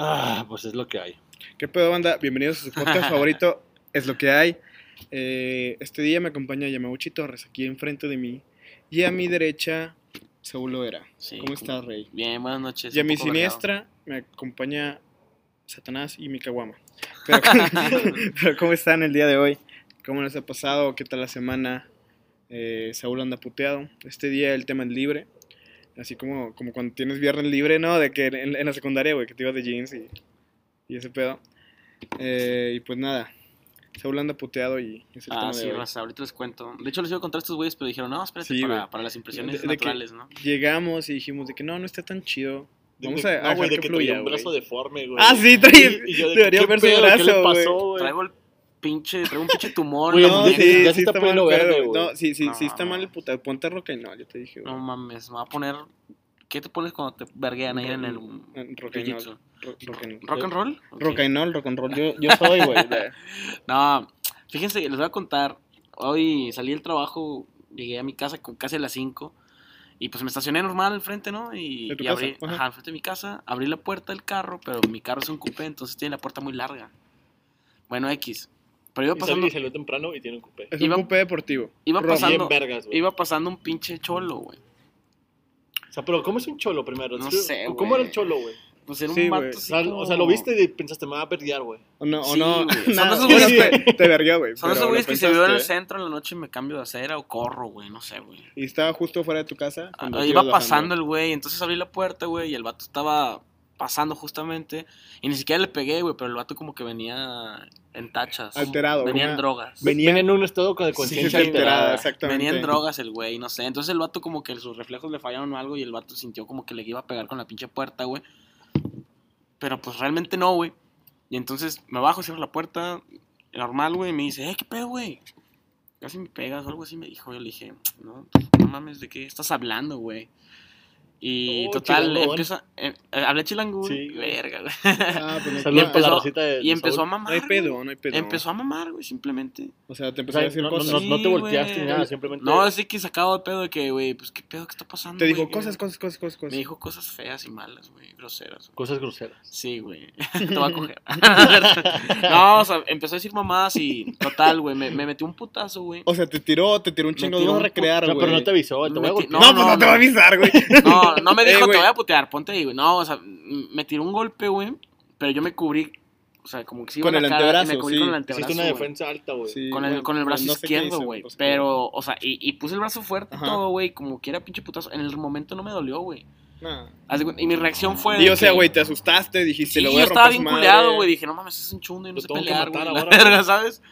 Ah, pues es lo que hay. ¿Qué pedo, banda? Bienvenidos a su podcast favorito, Es lo que hay. Eh, este día me acompaña Yamauchi Torres, aquí enfrente de mí. Y a mi derecha, Saúl Loera. Sí, ¿Cómo estás, Rey? Bien, buenas noches. Y a mi siniestra me acompaña Satanás y mi Kawama. Pero, pero ¿cómo están el día de hoy? ¿Cómo les ha pasado? ¿Qué tal la semana? Eh, Saúl anda puteado. Este día el tema es libre. Así como, como cuando tienes viernes libre, ¿no? De que en, en la secundaria, güey, que te ibas de jeans y, y ese pedo. Eh, y pues nada, Saúl anda puteado y es el Ah, tema sí, de raza, ahorita les cuento. De hecho, les iba a contar a estos güeyes, pero dijeron, no, espérate Sí, para, para las impresiones De- de naturales, ¿no? Llegamos y dijimos de que no, no está tan chido. De- Vamos de- a, a no, dejar de que que fluya, un brazo deforme, güey. Ah, sí, traía- Y- y yo de, debería ¿qué verse pedo? brazo, ¿Qué le güey. pasó, güey? Traigo el pinche, traigo un pinche tumor. Güey, No, sí, ya sí está está poniendo mal verde, güey. No, sí, sí, sí No, está no. mal el puta. Ponte rocainol, yo te dije, güey. No mames, me va a poner... ¿Qué te pones cuando te verguean ahí en el... En Rocainol. jiu-jitsu? Ro- Rocainol. ¿Rock and roll? Rock and roll. Yo, yo soy, güey. No, fíjense, les voy a contar. Hoy salí del trabajo, llegué a mi casa con casi a las 5. Y pues me estacioné normal al frente, ¿no? Y, ¿De tu y casa? abrí, Ajá. ajá, al frente de mi casa, abrí la puerta del carro, pero mi carro es un coupé, entonces tiene la puerta muy larga. Bueno, X. Pero iba pasando, y salió temprano y tiene un cupé. Es Iba- un coupé deportivo. iba pasando, Bien vergas, güey. iba pasando un pinche cholo, güey. O sea, pero ¿cómo es un cholo primero? No Sí, sé, ¿Cómo era el cholo, güey? Pues era Sí, un güey. vato O así sea, como- o sea, lo viste y pensaste, me va a verguiar, güey. O no, o Sí, no. Son esos güeyes te, te vergué, güey. Son esos güeyes que se vieron en el centro en la noche y me cambio de acera o corro, güey, no sé, güey. Y estaba justo fuera de tu casa. Ah, iba pasando bajando. el güey, entonces abrí la puerta, güey, y el vato estaba pasando justamente. Y ni siquiera le pegué, güey, pero el vato como que venía en tachas. Alterado, Venía en drogas. venía- Venía en un estado de Sí, conciencia alterada, alterada. exactamente. Venía en drogas el güey, no sé. Entonces el vato como que sus reflejos le fallaron o algo y el vato sintió como que le iba a pegar con la pinche puerta, güey. Pero pues realmente no, güey. Y entonces me bajo, cierro la puerta, normal, güey, y me dice, eh, ¿qué pedo, güey? Casi me pegas o algo así me dijo. Yo le dije, no, pues, no mames, ¿de qué estás hablando, güey? Y Oh, total, empieza, eh, eh, hablé chilango, Sí, verga, güey. Ah, pues no, no, la empezó- de Y empezó a mamar. no hay pedo, no hay pedo. Empezó a mamar, güey, simplemente. O sea, te O empezó sea, a decir no, no, cosas. no, no te volteaste ni nada, simplemente. No, así que sacado de pedo de que, güey, pues qué pedo, qué está pasando. Te dijo güey? cosas, cosas, cosas, cosas. cosas. Me dijo cosas feas y malas, güey, groseras. güey. Cosas groseras. Sí, güey. Te va a coger. no, o sea, empezó a decir mamadas y total, güey, me, me metió un putazo, güey. O sea, te tiró, te tiró un chingo. a un recrear, No, güey. pero no te avisó, te voy a. No, No, pues no, no te va a no. avisar, güey. No, no me Eh, dijo, te güey. voy a putear, ponte ahí, güey. No, o sea, me tiró un golpe, güey, pero yo me cubrí, o sea, como que sí iba Con el cara, antebrazo, me cubrí sí. con el antebrazo, Hiciste una güey. defensa alta, güey. Sí, Con el, bueno, con el brazo no izquierdo, güey. pues, Pero, o sea, y, y puse el brazo fuerte y Ajá. todo, güey. Como que era pinche putazo. En el momento no me dolió, güey. Nah. Y mi reacción fue. Y o sea, güey, te asustaste, dijiste, Sí, lo yo voy a estaba su culeado, madre. güey. Dije, no mames, es un chundo y no Lo sé pelear, matar güey. La ahora, verga, güey. ¿sabes?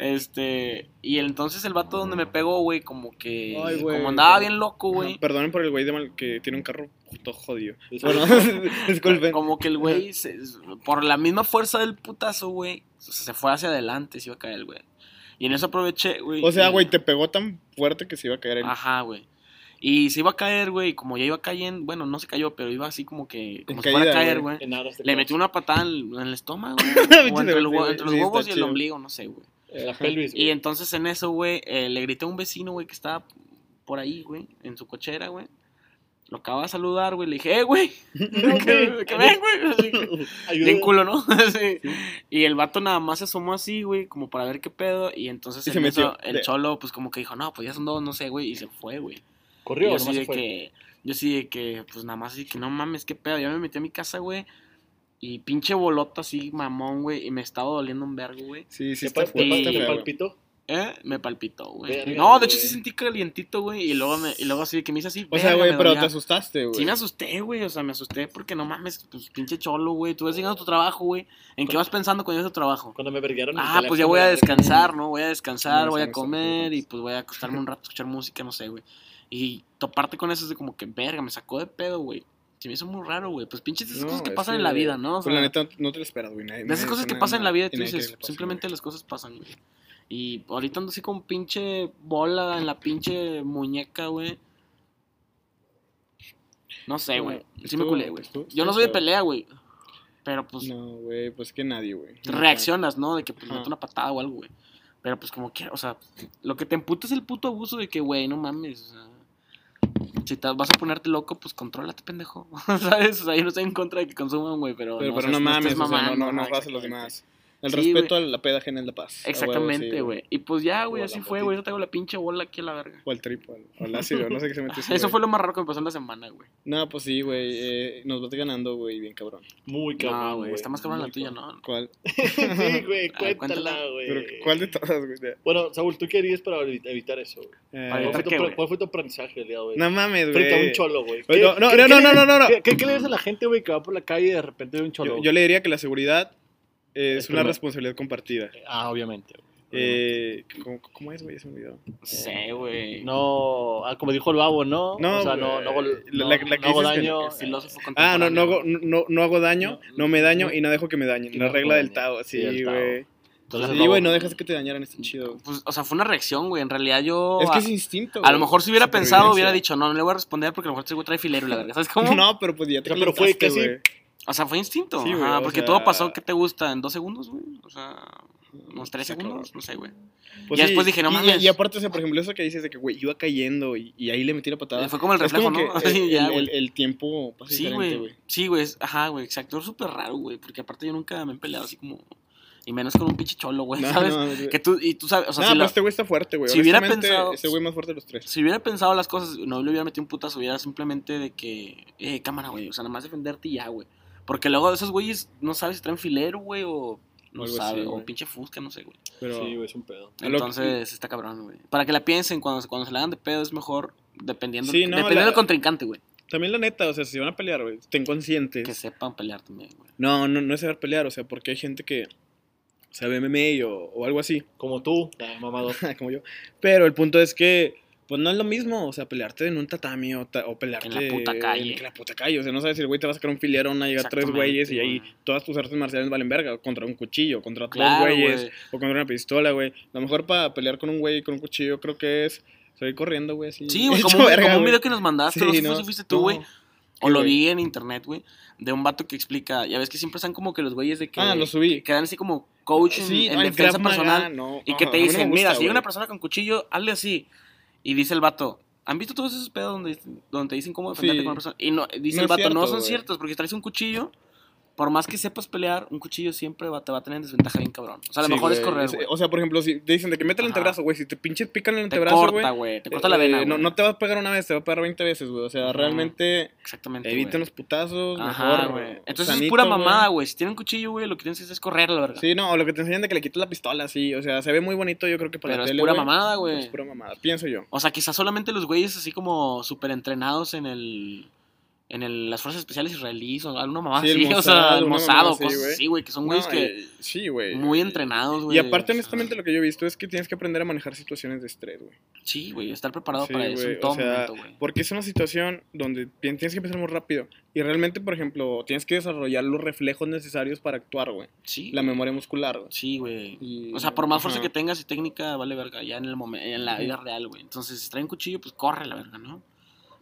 Este. Y entonces el vato donde me pegó, güey, como que. Ay, güey, como andaba bien loco, güey. Ajá, Perdonen por el güey de mal que tiene un carro todo jodido. Bueno, disculpen. Como que el güey, se- por la misma fuerza del putazo, güey, se fue hacia adelante, se iba a caer el güey. Y en eso aproveché, güey. O sea, y- güey, te pegó tan fuerte que se iba a caer el... Ajá, güey. Y se iba a caer, güey, y como ya iba cayendo, bueno, no se cayó, pero iba así como que, como En si fuera a caer, güey. Le metí una patada en, en el estómago, güey. O entre, sí, entre los huevos y el chido. ombligo, no sé, güey. La pelvis, Y entonces en eso, güey, eh, le grité a un vecino, güey, que estaba por ahí, güey, en su cochera, güey. Lo acaba de saludar, güey. Le dije, eh, güey, que, que ven, güey. Bien culo, ¿no? Sí. Y el vato nada más se asomó así, güey, como para ver qué pedo. Y entonces Y en se metió. el De- cholo, pues como que dijo, no, pues ya son dos, no sé, güey. Y se fue, güey. Y Corrió, yo nomás sí de fue. que, yo sí de que, pues nada más así que no mames, qué pedo. Ya me metí a mi casa, güey. Y pinche bolota así, mamón, güey. Y me estaba doliendo un vergo, güey. Sí, sí ¿Te está fuerte. te palpitó? ¿Eh? Me palpitó, güey. No, de hecho sí sentí calientito, güey. Y luego, me, y luego así que me hice así. O sea, güey, pero dolía. te asustaste, güey. Sí me asusté, güey, o sea, me asusté porque no mames, pues pinche cholo, güey. Tú vas llegando a tu trabajo, güey. ¿En qué vas pensando cuando llegas a tu trabajo? Cuando me verguearon Ah, pues ya voy a descansar, ¿no? Voy a descansar, No, voy a comer y pues voy a acostarme un rato a escuchar música, no sé, güey. Y toparte con eso es de como que, verga, me sacó de pedo, güey. Se me hizo muy raro, güey. Pues pinches esas No, cosas que pasan en la vida, ¿no? O Pues la neta, no te lo esperas, güey. nadie- de esas cosas que pasan en la vida, tú dices, pase, simplemente las cosas pasan, güey. Y ahorita ando así con pinche bola en la pinche muñeca, güey. No sé, güey. Sí me culé, güey. Yo no soy de pelea, güey. Pero pues No, güey, pues que nadie, güey. reaccionas, ¿no? De que pues meto una patada o algo, güey. Pero pues como que, o sea, lo que te emputa es el puto abuso de que, güey, no mames, o sea, Si te vas a ponerte loco, pues contrólate, pendejo. ¿Sabes? O sea, yo no estoy en contra de que consuman, güey, pero. Pero, pero seas- no mames, estés o sea, no, no, no vas a los demás. El Sí, respeto a la peda es la paz. Sí, Exactamente, güey. Y pues ya, güey, así fue, güey. Yo traigo la pinche bola aquí a la verga. O al trip, o al ácido, no sé qué se metió. Eso güey. fue lo más raro que me pasó en la semana, güey. No, pues sí, güey. eh, nos vas ganando, güey, bien cabrón. Muy cabrón, No, güey, está más cabrón la tuya, cabrón. ¿no? ¿Cuál? sí, güey, cuéntala, güey. Pero, ¿Cuál de todas, güey? Bueno, Saúl, ¿tú qué harías para evi- evitar eso? güey? Eh, Para ¿Cuál evitar fue, tu, qué, pre- güey? cuál fue tu aprendizaje el día de hoy? no mames, Frente a un güey. cholo, güey. Oye, ¿Qué- no, no, no, no, le- no, no, no. ¿Qué, le dices a la gente, güey, que va por la calle y de repente ve un cholo? Yo le diría que la seguridad es Es una responsabilidad compartida. Ah, obviamente. güey. Eh, ¿cómo, cómo es, güey? Se me olvidó. No sé, güey. No, ah, como dijo el babo, ¿no? No, o sea, no, no, no- la- la que no hago daño. El Ah, no, no hago, contemporáneo. no, no hago daño, No, no me daño no. y no dejo que me dañen. La no regla del. Tao, Sí, güey. Entonces, Sí, no- güey, no dejas que te dañaran, está chido. Pues, o sea, fue una reacción, güey. En realidad yo. Es que a- es instinto. a lo güey. mejor si hubiera pensado, hubiera dicho, no, no le voy a responder porque a lo mejor este güey trae filero y la verga. ¿Sabes cómo? No, pero pues ya te O sea, pero fue casi- güey. O sea, fue instinto. Sí, güey, Ajá, porque sea- todo pasó, ¿qué te gusta? ¿En dos segundos, güey? O sea, unos tres segundos, no sé, güey. Pues sí, después dije, no y- y- mames. Y, aparte, o sea, por ejemplo, eso que dices de que, güey, iba cayendo y, y ahí le metí la patada. Fue como el reflejo, como ¿no? el, tiempo pasa Sí, güey. Sí, güey. Ajá, güey, exacto. Es súper raro, güey. Porque aparte yo nunca me he peleado así como. Y menos con un pinche cholo, güey, No, ¿sabes? no. Que tú, y tú sabes, o sea, si, la- este güey está fuerte, güey. si hubiera pensado- Este güey más fuerte de los tres. si hubiera pensado las cosas, no le hubiera metido un putazo, hubiera simplemente de que, eh, cámara, güey, o sea, nada más defenderte y ya, güey. Porque luego esos güeyes no sabes si traen filero, güey, o no Algo sabe, así, o pinche fusca, no sé, güey. Pero, Sí, güey, es un pedo. Que- Entonces está cabrón, güey. Para que la piensen cuando, cuando se la hagan de pedo es mejor dependiendo, Sí, no, dependiendo la- del contrincante, güey. también la neta, o sea, si van a pelear, güey, estén conscientes. Que sepan pelear también, güey. No, no, no es saber pelear, o sea, porque hay gente que sabe MMA o, o algo así, Como tú, mamador. como yo. Pero el punto es que, pues no es lo mismo, o sea, pelearte en un tatami o, ta- o pelearte En la puta calle. En la puta calle, o sea, no sabes si el güey te va a sacar un filero, van a llegar tres güeyes y ahí todas tus artes marciales valen verga, contra un cuchillo, contra Claro, dos güeyes, güey. o contra una pistola, güey. Lo mejor para pelear con un güey con un cuchillo creo que es salir corriendo, güey, así. Sí, güey, como, un- verga, como un video que nos mandaste, Sí, no sé si no, fue- si fuiste tú, no. güey. O ¿Qué, lo vi en internet, güey, de un vato que explica, ya ves que siempre están como que los güeyes de que Ah, lo subí. quedan así como coach en, Sí, en no, el defensa personal no, y que te dicen, mira, si hay una persona con cuchillo, hazle así. Y dice el vato, ¿han visto todos esos pedos donde, donde te dicen cómo defenderte Sí. con una persona? Y no, dice No el vato, no son güey. ciertos, porque traes un cuchillo, por más que sepas pelear, un cuchillo siempre va, te va a tener en desventaja bien cabrón. O sea, a lo Sí, mejor es correr, güey. O sea, por ejemplo, si te dicen de que mete el Ajá. antebrazo, güey, si te pinches pican el Te antebrazo, güey. corta, güey, te corta la eh, vena, no, güey. no te va a pegar una vez, te va a pegar 20 veces, güey. O sea, Ajá. realmente Exactamente, eviten los putazos, Ajá, mejor. güey. Entonces es pura mamada, güey. Si tienen un cuchillo, güey, lo que tienes que hacer es correr, la verdad. Sí, no, o lo que te enseñan de que le quitas la pistola, sí. O sea, se ve muy bonito, yo creo que para Pero la es tele, pura mamada, güey. Es pura mamada, pienso yo. O sea, quizás solamente los güeyes así como súper entrenados en el. En el, las fuerzas especiales israelíes o alguna mamá Sí, así, o sea, el Mossad cosas güey. así, güey, que son No, güeyes que sí, güey. muy entrenados, güey. Y aparte, o sea, honestamente, lo que yo he visto es que tienes que aprender a manejar situaciones de estrés, güey. Sí, güey, estar preparado Sí, para eso güey, en todo o sea, momento, güey. Porque es una situación donde bien- tienes que pensar muy rápido. Y realmente, por ejemplo, tienes que desarrollar los reflejos necesarios para actuar, güey. Sí. La memoria muscular, güey. Sí, güey. Y- O sea, por más fuerza que tengas y técnica, vale verga, ya en el momento, en la vida real, güey. Entonces, si trae un cuchillo, pues corre la verga, ¿no?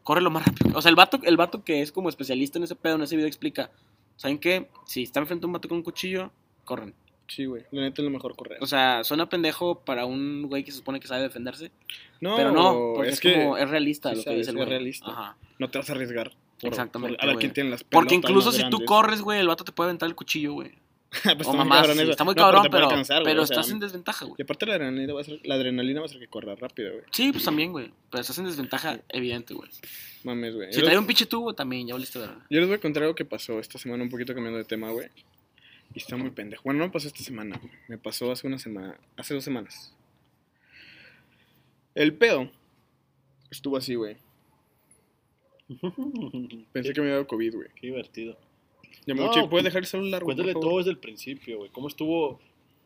Corre lo más rápido. O sea, el vato, el vato que es como especialista en ese pedo, en ese video explica, ¿saben qué? Si está enfrente a un vato con un cuchillo, corren. Sí, güey. La neta es lo mejor correr. O sea, suena pendejo para un güey que se supone que sabe defenderse, no, pero no, porque es, es que como, es realista sí lo que sabes, dice el es güey. realista. Ajá. no te vas a arriesgar. por- Exactamente, por- a la güey. quien tiene las Porque incluso si tú grandes. corres, güey, el vato te puede aventar el cuchillo, güey. Pues o está muy mamás, cabrón sí, está muy pero, o sea, estás en desventaja, güey. Y aparte la adrenalina, va a ser, la adrenalina va a hacer que corra rápido, güey. Sí, pues también, güey. Pero estás en desventaja evidente, güey. Mames, güey. Si trae les- un pinche tubo, también, ya valiste verga. Yo les voy a contar algo que pasó esta semana, un poquito cambiando de tema, güey. Y está muy pendejo. Bueno, no me pasó esta semana, güey. Me pasó hace una semana, hace dos semanas. El pedo estuvo así, güey. Pensé que me había dado COVID, güey. Qué divertido. No, ¿puedes dejar el celular? Cuéntale todo desde el principio, güey. ¿Cómo estuvo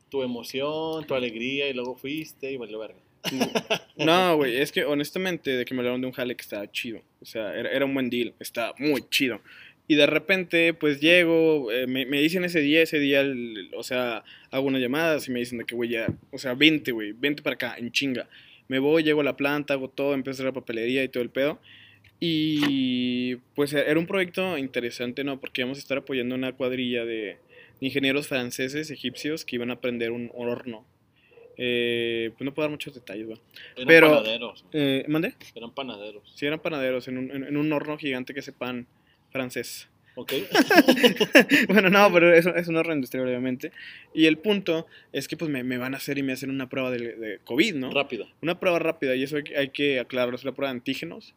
tu emoción, tu alegría y luego fuiste y valió verga? No, güey, es que honestamente, de que me hablaron de un jale que estaba chido. O sea, era, era un buen deal, estaba muy chido. Y de repente, pues llego, eh, me, me dicen ese día, ese día, el- o sea, hago unas llamadas y me dicen de que, güey, ya, o sea, vente, güey, vente para acá, en chinga. Me voy, llego a la planta, hago todo, empiezo a hacer la papelería y todo el pedo. Y pues era un proyecto interesante, ¿no? Porque íbamos a estar apoyando una cuadrilla de ingenieros franceses, egipcios, que iban a aprender un horno. Eh, pues no puedo dar muchos detalles, güey. Eran Pero- panaderos. Eh, ¿Mandé? Eran panaderos. Sí, eran panaderos en un, en, en un horno gigante que hace pan francés. ¿Ok? bueno, no, pero es, es un horno industrial, obviamente. Y el punto es que pues me, me van a hacer y me hacen una prueba de, de COVID, ¿no? Rápido. Una prueba rápida, y eso hay, que- hay que aclararlo, es la prueba de antígenos.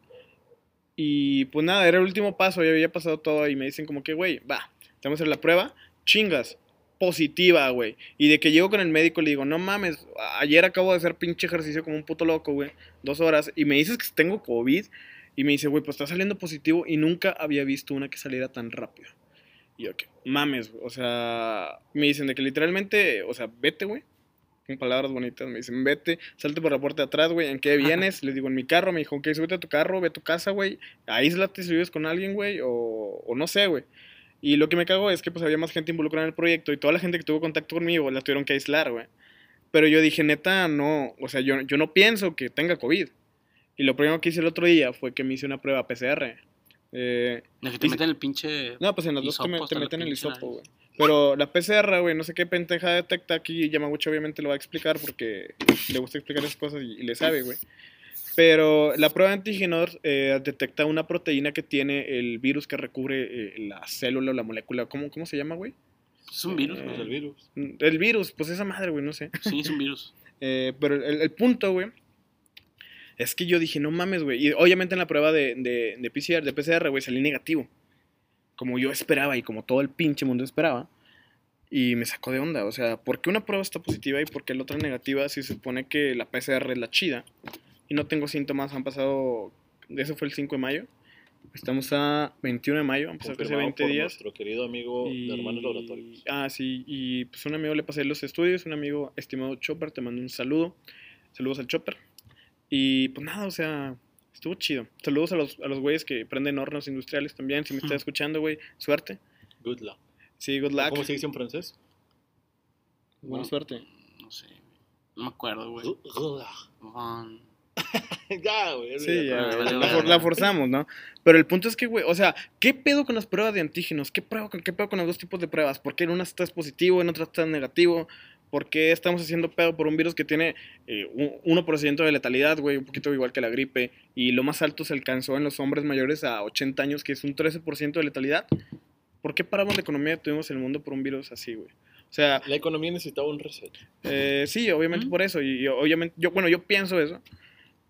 Y pues nada, era el último paso, ya había pasado todo, y me dicen como que, güey, va, te vamos a hacer la prueba, chingas, positiva, güey. Y de que llego con el médico le digo, no mames, ayer acabo de hacer pinche ejercicio como un puto loco, güey, dos horas, y me dices que tengo COVID, y me dice, güey, pues está saliendo positivo, y nunca había visto una que saliera tan rápido. Y yo, que mames, o sea, me dicen de que literalmente, o sea, vete, güey. Con palabras bonitas, me dicen, vete, salte por la puerta de atrás, güey, ¿en qué vienes? Le digo, en mi carro, me dijo, ok, súbete a tu carro, ve a tu casa, güey, aíslate si vives con alguien, güey, o, o no sé, güey. Y lo que me cago es que pues había más gente involucrada en el proyecto y toda la gente que tuvo contacto conmigo la tuvieron que aislar, güey. Pero yo dije, neta, no, o sea, yo, yo no pienso que tenga COVID. Y lo primero que hice el otro día fue que me hice una prueba PCR. Eh, De que te meten el pinche. no, pues en las dos te, me- te la meten el hisopo, güey. Pero la PCR, güey, no sé qué pendeja detecta aquí. Yamaguchi obviamente lo va a explicar porque le gusta explicar esas cosas y, y le sabe, güey. Pero la prueba de antígenos eh, detecta una proteína que tiene el virus que recubre eh, la célula o la molécula. ¿Cómo, cómo se llama, güey? Es un virus, Eh, Pues el virus. El virus, pues esa madre, güey, no sé. Sí, es un virus. Pero el, el punto, güey, es que yo dije, no mames, güey. Y obviamente en la prueba de, de, de PCR, de PCR, güey, salí negativo. Como yo esperaba y como todo el pinche mundo esperaba. Y me sacó de onda. O sea, ¿por qué una prueba está positiva y por qué la otra negativa si se supone que la PCR es la chida? Y no tengo síntomas, han pasado... Eso fue el 5 de mayo. Estamos a 21 de mayo, han pasado casi Confirmado 20 por días. nuestro querido amigo de Hermanos Laboratorios. Ah, sí, y pues un amigo le pasé los estudios, un amigo estimado Chopper, te mando un saludo. Saludos al Chopper. Y pues nada, o sea, estuvo chido. Saludos a los, a los güeyes que prenden hornos industriales también. Si me estás escuchando, güey, suerte. Good luck. Sí, good luck. ¿Cómo se dice en francés? Buena suerte. No sé. No me acuerdo, güey. Good luck. Ya, güey. Sí, ya, güey, la, vale, for- vale. la forzamos, ¿no? Pero el punto es que, güey, o sea, ¿qué pedo con las pruebas de antígenos? ¿Qué, prueba con, ¿Qué pedo con los dos tipos de pruebas? ¿Por qué en una estás positivo, en otra estás negativo? ¿Por qué estamos haciendo pedo por un virus que tiene eh, un 1% de letalidad, güey? Un poquito igual que la gripe. Y lo más alto se alcanzó en los hombres mayores a 80 años, que es un 13% de letalidad. ¿Por qué paramos la economía que tuvimos en el mundo por un virus así, güey? O sea, La economía necesitaba un reset. eh, sí, obviamente Ujú. por eso. Y, y obviamente, yo, bueno, yo pienso eso.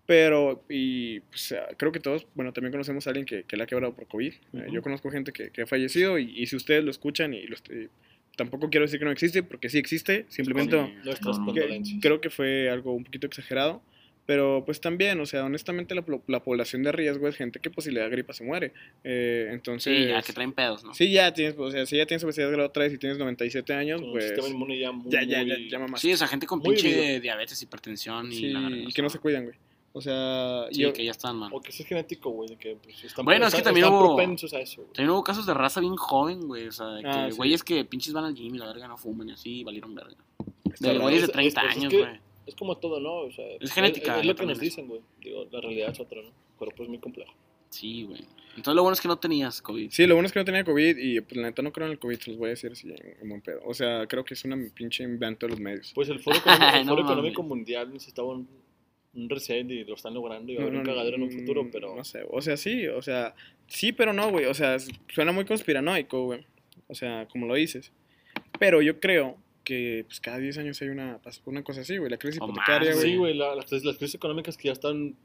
Pero, y pues, creo que todos, bueno, también conocemos a alguien que, que la ha quebrado por COVID. Eh, Ujú. yo conozco gente que, que ha fallecido y, y si ustedes lo escuchan y lo est- y tampoco quiero decir que no existe, porque sí existe, simplemente Sí, no, que- creo que fue algo un poquito exagerado. Pero pues también, o sea, honestamente la, la población de riesgo es gente que pues si le da gripa se muere. Eh, entonces... Sí, ya que traen pedos, ¿no? Sí, ya tienes, o sea, si ya tienes obesidad grado 3 y tienes 97 años, Con un pues... sistema inmune ya muy... Ya, ya, ya, ya mamá. Sí, esa gente con pinche diabetes, hipertensión y Sí, la verga, y o que no sea, se cuidan, güey. O sea, Sí, yo, que ya están mal. O que es genético, güey, de que pues, están, Bueno, es que también están hubo- propensos a eso, güey. También hubo casos de raza bien joven, güey. O sea, de que Ah, sí. güeyes que pinches van al gym y la verga no fuman y así, valieron verga. De güeyes de Es- 30 es- es años, que- güey. Es como todo, ¿no? O sea, Es genética, Es, lo que nos dicen, güey. Digo, la realidad es otra, ¿no? Pero pues muy complejo. Sí, güey. Entonces lo bueno es que no tenías COVID. Sí, lo bueno es que no tenía COVID y pues la neta no creo en el COVID, se los voy a decir así en, en buen pedo. O sea, creo que es una pinche invento de los medios. Pues el Foro Económico, el Foro. Económico Mundial necesitaba un, un reset y lo están logrando y va a haber un cagadero en un mm, futuro, pero... No sé, o sea, sí, o sea, sí, pero no, güey. O sea, suena muy conspiranoico, güey. O sea, como lo dices. Pero yo creo que pues cada 10 años hay una, una cosa así, güey. La crisis O hipotecaria, güey. Sí, güey, la- las, las crisis económicas que ya están,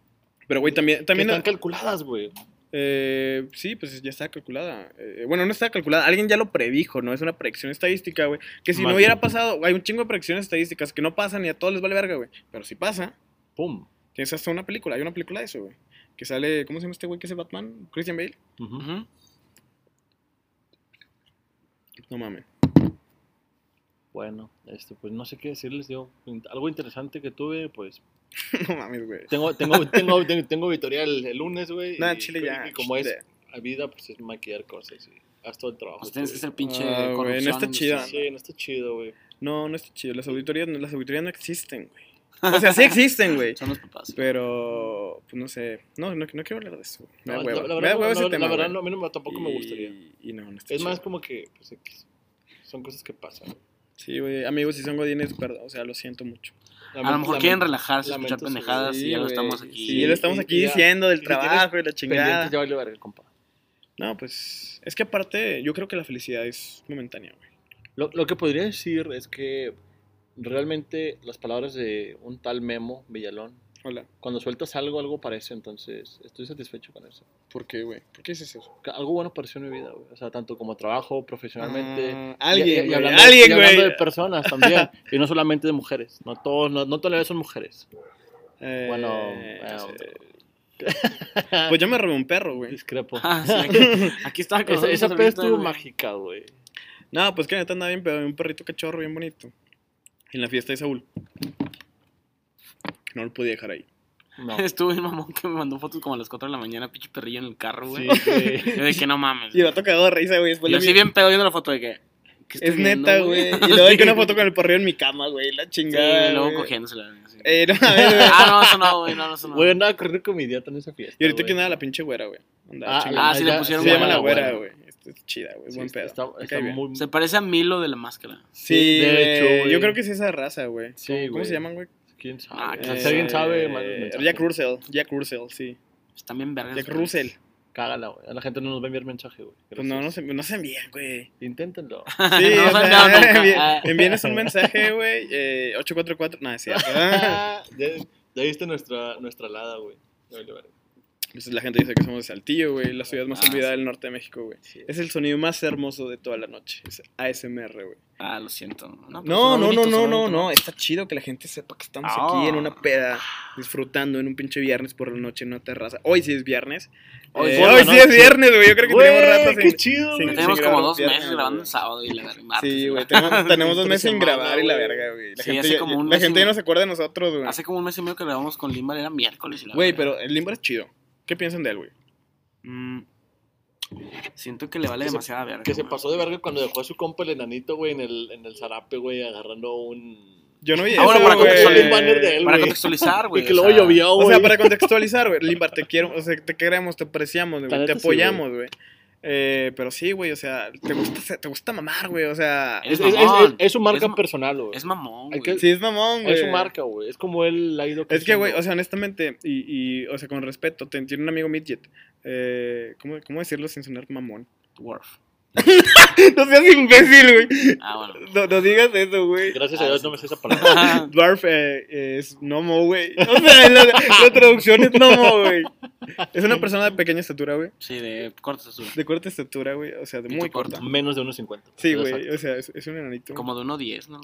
Pero, güey, también... que también están calculadas, güey. Eh, sí, pues ya está calculada. Eh, bueno, no está calculada. Alguien ya lo predijo, ¿no? Es una predicción estadística, güey. Que si no hubiera pasado, hay un chingo de predicciones estadísticas que no pasan y a todos les vale verga, güey. Pero si pasa, Pum. tienes hasta una película. Hay una película de eso, güey. Que sale, ¿cómo se llama este güey que es el Batman? Christian Bale. No mames. Bueno, este, pues no sé qué decirles, yo. Algo interesante que tuve, pues no mames, güey. tengo, tengo, tengo, tengo, tengo editorial el, el lunes, güey. Nah, y- chile ya. Y como es chile. a vida, pues es maquillar cosas y haz todo el trabajo. Pues tienes que ser pinche Ah, no está. Sí, no está chido, güey. No, no está chido. Las auditorías, las auditorías no existen, güey. O sea, sí existen, güey. Son los papás. sí. Pero, pues no sé. No, no, no quiero hablar de eso. Me da No, hueva. la, la Me verdad, da hueva no, ese la tema, verdad güey. no, a mí no, tampoco me Y- gustaría. Y no, no está Es chido. más como que, pues, son cosas que pasan. Sí, güey. Amigos, si son godines, perdón, o sea, lo siento mucho. A lo mejor quieren relajarse, escuchar lamento su- pendejadas y ya lo estamos aquí. Sí, lo estamos y- aquí y ya- diciendo del trabajo y la chingada. Ya vale verga, compa. No, pues es que aparte yo creo que la felicidad es momentánea, güey. Lo, lo que podría decir es que realmente las palabras de un tal Memo Villalón, Hola. cuando sueltas algo, algo parece, entonces estoy satisfecho con eso. ¿Por qué, güey? ¿Por qué dices eso? Algo bueno pareció en mi vida, güey. O sea, tanto como trabajo, profesionalmente. Ah, alguien, y- y hablando, alguien, y hablando güey. de personas también. y no solamente de mujeres. No todos, no, no todas las son mujeres. Eh, Bueno, eh, pues yo me robé un perro, güey. Discrepo. Ah, sí, aquí, aquí estaba con esa esa pez estuvo mágica, güey. No, pues que neta andaba bien, pero un perrito cachorro bien bonito. En la fiesta de Saúl. No lo podía dejar ahí. No. Estuvo bien mamón que me mandó fotos como a las 4 de la mañana, pinche perrillo en el carro, güey. Sí. Yo de que no mames. Y el vato cagado de risa, güey. Después Yo vi- bien pedo viendo la foto de que. ¿qué estoy Es viendo, neta, güey. Y luego hay que una foto con el perrillo en mi cama, güey. La Sí, chingada. y luego cogiéndosela. Eh, no, a ver, güey. Ah, no, eso no, güey, no, eso no. Güey, andaba corriendo con mi idiota en esa fiesta. Y ahorita güey. quién era la pinche güera, güey. Ah, chingando. ah, sí le pusieron Se llama la güera. güey. Es chida, güey. Sí, Buen pedo. Está, está muy. Se parece a Milo de la máscara. Sí, de hecho, güey. Yo creo que sí es esa raza, güey. Sí, ¿Cómo, ¿Cómo güey. se llaman, güey? ¿Quién sabe? Ah, alguien sabe, Eh, mensaje. Jack Russell. Jack Russell, sí. Están bien vergas. Jack. Russell. Cágala, güey. A la gente no nos va a enviar mensaje, güey. Pues no, no se, no se envían, güey. Inténtenlo. Sí, No sea, envíenos un mensaje, güey. Eh, 844. No, es cierto. ya, ya viste nuestra, nuestra alada, güey. Ya vale verga. Entonces la gente dice que somos de Saltillo, güey. La ciudad más Ah, olvidada sí. del norte de México, güey. Sí. Es el sonido más hermoso de toda la noche. Es ASMR, güey. Ah, lo siento. No, No, no, no, bonito, no, no. Está chido que la gente sepa que estamos Ah. aquí en una peda, disfrutando en un pinche viernes por la noche en una terraza. Hoy sí es viernes. Hoy Eh, sí, hoy es viernes, güey. Yo creo que tenemos rato qué sin. chido, sin-. Tenemos sin como dos viernes, meses grabando en sábado y la martes. Sí, güey. Tenemos, tenemos dos meses sin grabar y la verga, güey. La Sí, gente, hace ya- como un la mes y gente ya no se acuerda de nosotros, güey. Hace como un mes y medio que grabamos con Limbar, era miércoles y la Güey, verga. pero el Limber es chido. ¿Qué piensan de él, güey? Mm, siento que le vale Que se- demasiada verga. Que se pasó de verga cuando dejó a su compa el enanito, güey, en el, en el zarape, güey, agarrando un... Yo no vi Ah, eso, bueno, para contextualizar de él, Para güey. contextualizar, güey. Y que o luego sea, O para contextualizar, güey, Limbar, te quiero, o sea, te queremos, te apreciamos, güey, te apoyamos, güey. Eh, pero sí, güey, o sea, te gusta, te gusta mamar, güey, o sea, Es Es, es, mamón. es- es su marca personal, güey. Es mamón, güey. que- sí es mamón, güey. Es su marca, güey. Es como él ha ido Es que, güey, o sea, honestamente, y, y, o sea, con respeto, tiene un amigo midget, eh, ¿cómo, ¿cómo decirlo sin sonar mamón? Worf. no seas imbécil, güey, Ah, bueno. no, no digas eso, güey. Gracias a Dios sí. no me sé esa palabra. Dwarf eh, es Nomo, güey. O sea, la, la traducción es Nomo, güey. Es una persona de pequeña estatura, güey. Sí, de cortes azul. De corta estatura, güey. O sea, de muy corta. Menos de 1.50. Sí, güey. O sea, es, es un enanito. Como de 1.10, ¿no?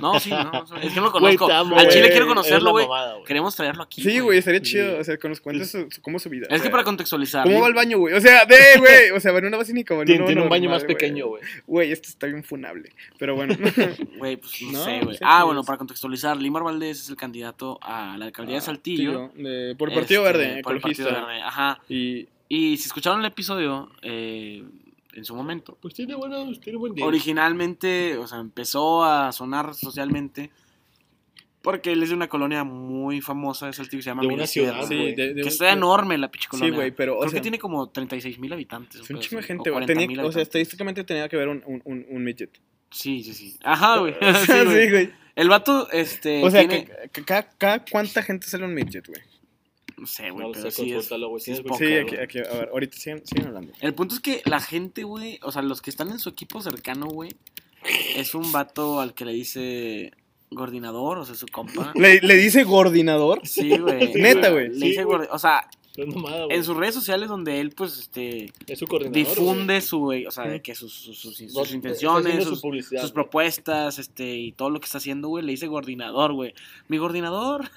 No, sí, no. Es que no lo conozco. amo, Al chile quiero conocerlo, güey. Queremos traerlo aquí. Sí, güey, estaría Sí. chido. O sea, que nos cuentes su, su- cómo es su vida. Es que para contextualizar. ¿Cómo va el baño, güey? O sea, de, güey. O sea, va en una base ni Tiene, tiene un baño normal, más pequeño, güey. Güey, esto está bien funable. Pero bueno. Güey, pues no, No, sé, güey. Ah, bueno, para contextualizar, Limar Valdés es el candidato a la alcaldía de Saltillo. Tío, de- por el Partido Este, Verde, por el Partido ecologista. Verde, ajá. Y Y si escucharon el episodio eh, en su momento, Pues tiene, buenos, tiene buen día. originalmente, o sea, empezó a sonar socialmente porque él es de una colonia muy famosa de Saltillo que se llama De una ciudad, sí, güey. de, de Que un- está enorme la pinche Sí, colonia. güey, pero, o Creo sea, que tiene como 36 mil habitantes. es un o chingo de gente, o güey. 40,000 Tenía- O sea, estadísticamente tenía que haber un, un, un, un midget. Sí, sí, sí. Ajá, güey. sí, Sí, güey. El vato, este, O sea, tiene... que, que cada, cada cuánta gente sale un midget, güey. No sé, güey, No lo pero sé, sí es... güey. sí es Tienes poca, Sí, aquí, aquí, a ver, ahorita siguen, siguen hablando. El punto es que la gente, güey, o sea, los que están en su equipo cercano, güey, es un vato al que le dice gordinador, o sea, su compa. ¿Le, le dice gordinador? Sí, güey. Neta, güey. Le Sí, dice güey. gordi- O sea, Es mamada, güey. en sus redes sociales donde él, pues, este, Es su coordinador. difunde su, güey, o sea, de que sus, sus, intenciones, sus, propuestas, este, y todo lo que está haciendo, güey, le dice gordinador, güey. Mi gordinador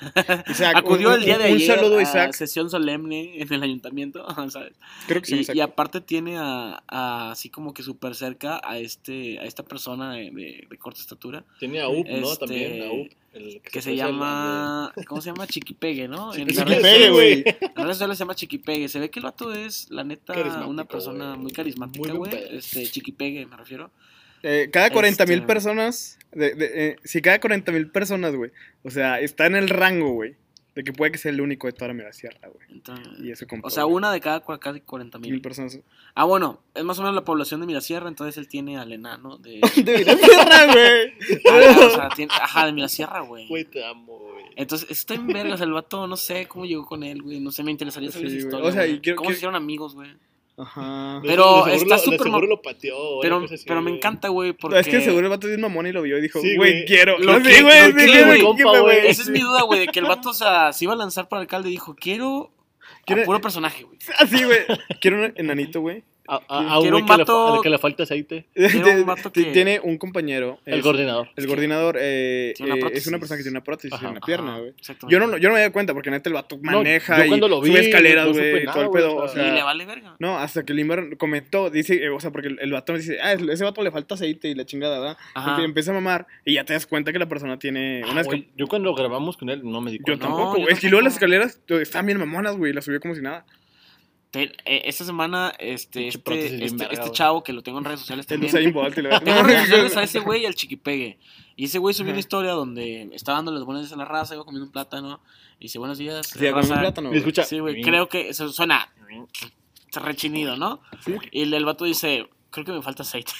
Isaac, acudió un- el día de un ayer saludo, a Isaac. sesión solemne en el ayuntamiento, ¿sabes? Creo que sí, Y, Isaac. y aparte tiene a, a así como que súper cerca a este a esta persona de, de- de corta estatura Tiene a UP, ¿no? Este, También, a UP. El que se parece al- llama ¿cómo se llama? Chiquipegue, ¿no? En Chiquipegue, güey. en redes sociales se llama Chiquipegue. Se ve que el vato es, la neta, una persona güey. muy carismática, güey. Este, Chiquipegue, me refiero. Eh, cada 40 mil Este- personas, de, de, eh, si cada 40 mil personas, güey, o sea, está en el rango, güey, De que puede que sea el único de toda la Mirasierra, güey. Entonces, Y eso compa, o sea, una de cada casi 40 Mil personas. Ah, bueno, es más o menos la población de Mirasierra, entonces él tiene al enano de... de Mirasierra, güey. Ah, o sea, tiene- ajá, de Mirasierra, güey. Güey, te amo, güey. Entonces, está en vergas el vato, no sé cómo llegó con él, güey. No sé, me interesaría saber Sí, esa historia. O sea, y quiero- ¿Cómo se hicieron amigos, güey? Ajá. Pero de seguro está súper lo pateó. o Pero, así, pero me encanta, güey, porque... Es que seguro el vato es mamón y lo vio y dijo, Sí, güey, güey. quiero. Lo sí, que- güey, sí, sí, güey. Esa es mi duda, güey, de que el vato, o sea, se iba a lanzar para alcalde y dijo, quiero ¿Quiere- a puro personaje, güey. Así, güey. Quiero un enanito, güey. A, a, a un Quiero güey un que, le, que le falta aceite. Quiero un vato que- Tiene un compañero. El es- coordinador. El coordinador eh, tiene una eh, es una persona que tiene una prótesis Ajá. en la pierna, güey. Yo no, yo no me di cuenta porque neta el vato maneja yo y cuando lo vi, sube escaleras, no supe güey, nada, todo el güey, pedo. o sea, Y le vale verga. no, hasta que Limber comentó, dice, eh, o sea, porque el, el vato me dice, ah, ese vato le falta aceite y la chingada, ¿verdad? Ajá. Y empieza a mamar y ya te das cuenta que la persona tiene Ah, güey, yo cuando grabamos con él no me di Yo cuenta. No, tampoco, yo güey. Es que luego las tampoco. escaleras eh, están bien mamonas, güey. Las subió como si nada. Te- eh, esta semana, este, este, este, este chavo que lo tengo en redes sociales también. Tengo en redes sociales a ese güey y al chiquipegue. Y ese güey subió una historia donde estaba dando las buenas días a la raza, iba comiendo un plátano. Y dice, buenos días. Sí, con un raza". plátano, Y güey. escucha. Sí, güey, creo que eso suena rechinido, ¿no? Sí. Y el, el vato dice, creo que me falta aceite.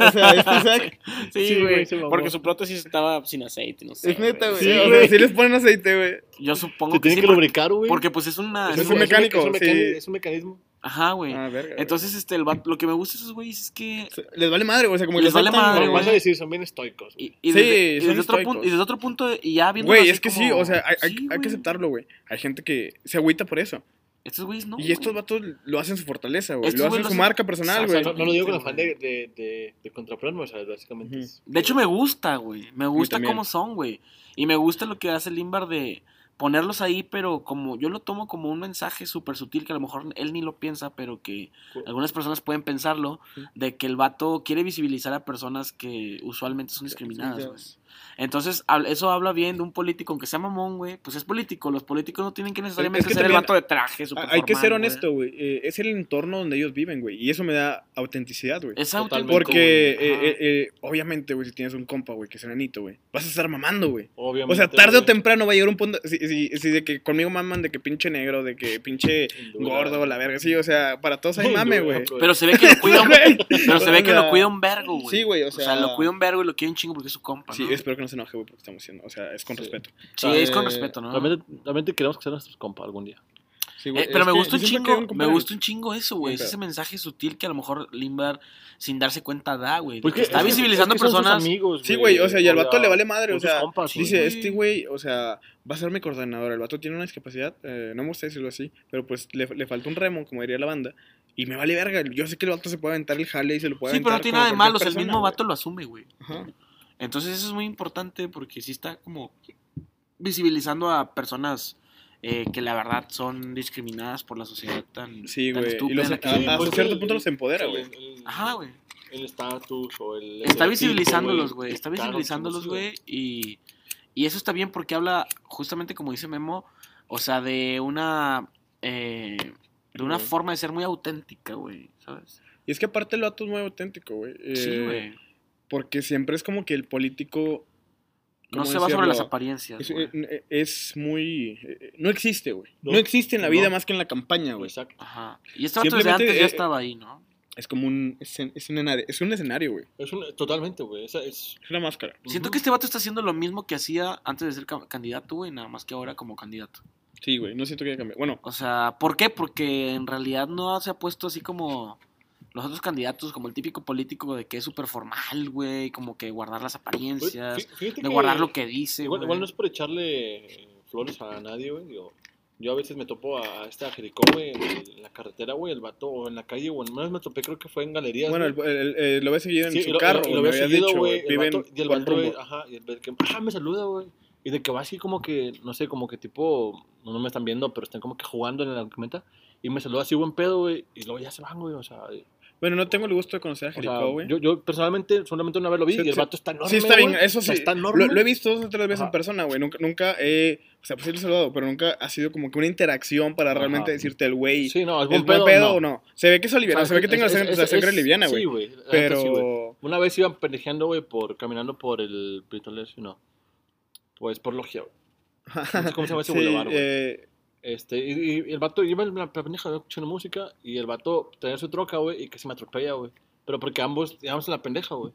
O sea, es Isaac. Sí, Sí, güey, mamó. porque su prótesis estaba sin aceite, no sé. Es neta, güey. Sí, o sea, sí les ponen aceite, güey. Yo supongo Te que tienen sí, que lubricar, güey. porque pues es una... Es es un mecánico, es un, sí. mecánico, es un mecanismo. Ajá, güey. Ah, verga. Entonces, este, el vato- lo que me gusta de esos güeyes es que... les vale madre, güey. O sea, como Les les vale madre, vas a decir, son bien estoicos. Y, y Sí, desde, y son desde otro estoicos. punto, y desde otro punto, y ya viendo Güey, es que sí, o sea, hay, hay- Sí, hay que aceptarlo, güey. Hay gente que se agüita por eso. Estos güeyes no. y estos güey. vatos lo hacen su fortaleza, güey. Estos Lo hacen su hacen- marca personal, o sea, güey. no, no lo digo con afán de, de, de, de o sea, básicamente es... De hecho, me gusta, güey. Me gusta cómo son, güey. Y me gusta lo que hace Limbar de ponerlos ahí, pero como yo lo tomo como un mensaje súper sutil que a lo mejor él ni lo piensa, pero que algunas personas pueden pensarlo, de que el vato quiere visibilizar a personas que usualmente son discriminadas, güey. Entonces, eso habla bien de un político, aunque sea mamón, güey, pues es político. Los políticos no tienen que necesariamente que ser el vato de traje, súper Ah, Hay que ser honesto, güey. Eh, es el entorno donde ellos viven, güey. Y eso me da autenticidad, güey. Es auténtico, Porque, eh, eh, eh, obviamente, güey, si tienes un compa, güey, que es enanito, güey, vas a estar mamando, güey. Obviamente. O sea, tarde o temprano va a llegar un punto. Si, si, si de que conmigo maman de que pinche negro, de que pinche gordo, la verga. Sí, o sea, para todos hay mame, güey. Pero se ve que lo cuida un, pero se ve O que lo sea, cuida un vergo, güey. Sí, güey, o sea. lo cuida un vergo y lo quiere un chingo porque es su compa, Sí, ¿no? Espero que no se enoje, güey, porque estamos haciendo. O sea, es con Sí. respeto. Sí, es con Eh, respeto, ¿no? Realmente, realmente queremos que sean nuestros compas algún día. Sí, Eh, pero me gusta un chingo, me gusta un chingo eso, güey. Es ese mensaje sutil que a lo mejor Limbar, sin darse cuenta, da, güey. Porque que está es que- visibilizando es que son sus personas. amigos, Sí, güey, o sea, y al vato le vale madre, o sea, compas, güey. Dice, este güey, o sea, va a ser mi coordinador. El vato tiene una discapacidad, eh, no me gusta decirlo así, pero pues le, le falta un remo, como diría la banda. Y me vale verga. Yo sé que el vato se puede aventar el jale y se lo puede Sí, pero no aventar tiene nada de malo, o sea, el mismo vato lo asume, güey. güey. Ajá. Entonces eso es muy importante porque sí está como visibilizando a personas eh, que la verdad son discriminadas por la sociedad tan, Sí, tan. Y estúpida los, que a- cierto punto los empodera, güey. Ajá, güey. El estatus o el. Está visibilizándolos, güey. Está visibilizándolos, güey. Y, y eso está bien porque habla, justamente como dice Memo, o sea, de una. eh, de una forma de ser muy auténtica, güey. ¿Sabes? Y es que aparte el vato es muy auténtico, güey. sí, Eh, güey. Porque siempre es como que el político No ¿cómo se va sobre las apariencias. es, güey. eh, es muy... eh, no existe, güey. No, No. existe en la vida No. más que en la campaña, güey. Exacto. Ajá. Y este vato desde Simplemente, antes ya eh, estaba ahí, ¿no? Es como un... Es, un, escenario, es un escenario, güey. Es un, totalmente, güey. Esa es. Es una máscara. Siento que este vato está haciendo lo mismo que hacía antes de ser ca- candidato, güey, nada más que ahora como candidato. Sí, güey. No siento que haya cambiado. Bueno, O sea, ¿por qué? Porque en realidad no se ha puesto así como los otros candidatos, como el típico político de que es súper formal, güey, como que guardar las apariencias, Fíjate de que guardar lo que dice, Igual, güey. igual no es por echarle eh, flores a nadie, güey. Digo, yo a veces me topo a, a este Jericó, güey, en, la carretera, güey, el vato, o en la calle, o en una vez me topé, creo que fue en galerías. bueno el, güey. el- el- lo he seguido en Sí, su lo, carro, y lo, güey, había habías seguido, dicho, güey. güey. Y el vato, güey, ajá, y el que, ah, me saluda, güey. Y de que va así como que, no sé, como que tipo, no me están viendo, pero están como que jugando en la camioneta. Y me saluda así buen pedo, güey. Y luego ya se van, güey, o sea. Bueno, no tengo el gusto de conocer a o sea, Jericó, güey. yo, yo personalmente solamente una vez lo vi Sí, y el sí. vato está enorme. Sí, está bien, güey. eso O sí. sea, está lo, enorme. lo he visto dos o tres veces en persona, güey. Nunca, nunca he. O sea, pues sí lo he saludado, pero nunca ha sido como que una interacción para Ajá. realmente decirte el güey. Sí, no, es ¿Es buen buen pedo, pedo no. o no? Se ve que es aliviado, O sea, se ve que tengo la sangre, liviana, güey. Sí, güey. pero. Una vez iban pendejeando, güey, por, caminando por el Britoles, y no. Pues por Logia, güey. Cómo se llama ese boulevard, güey. Este, y, y el vato iba en la pendeja escuchando música y el vato tenía su troca, güey, y que se me atropella, güey. Pero porque ambos íbamos en la pendeja, güey.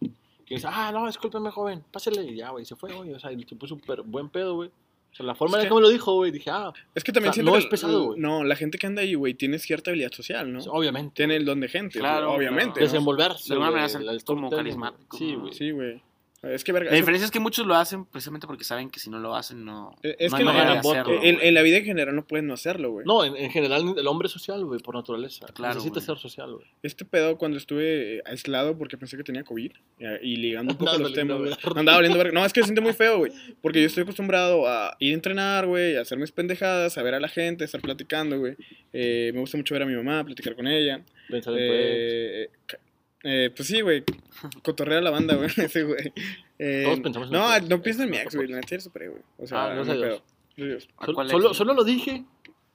Y dice, ah, no, discúlpeme, joven, pásele. Y ya, güey, se fue, güey. O sea, el tipo súper buen pedo, güey. O sea, la forma Es en que- que me lo dijo, güey, dije, ah, es que también O sea, siento no que es pesado, güey. No, la gente que anda ahí, güey, tiene cierta habilidad social, ¿no? obviamente. Tiene el don de gente, Claro, obviamente. claro. ¿no? Desenvolverse. De alguna güey, manera como carismático, Sí, güey. Sí, güey. Es que, verga, La diferencia es que muchos lo hacen precisamente porque saben que si no lo hacen, no. eh, es no que no- hacerlo, en, en la vida en general no puedes no hacerlo, güey. No, en, en general el hombre es social, güey, por naturaleza. Claro, Necesita ser social, güey. Este pedo cuando estuve eh, aislado porque pensé que tenía COVID eh, y ligando un poco los temas, güey. Andaba valiendo verga. No, es que se siente muy feo, güey. Porque yo estoy acostumbrado a ir a entrenar, güey, a hacer mis pendejadas, a ver a la gente, a estar platicando, güey. Eh, me gusta mucho ver a mi mamá, platicar con ella. Pensar en pues, Eh, eh, pues sí, güey. Cotorrea a la banda, güey. Ese, güey. Eh, Todos pensamos en No, ex, no pienso en mi ex, güey. La neta ya lo superé, güey. O sea, Ah, no a pedo. Dios. Dios. ¿A solo, solo lo dije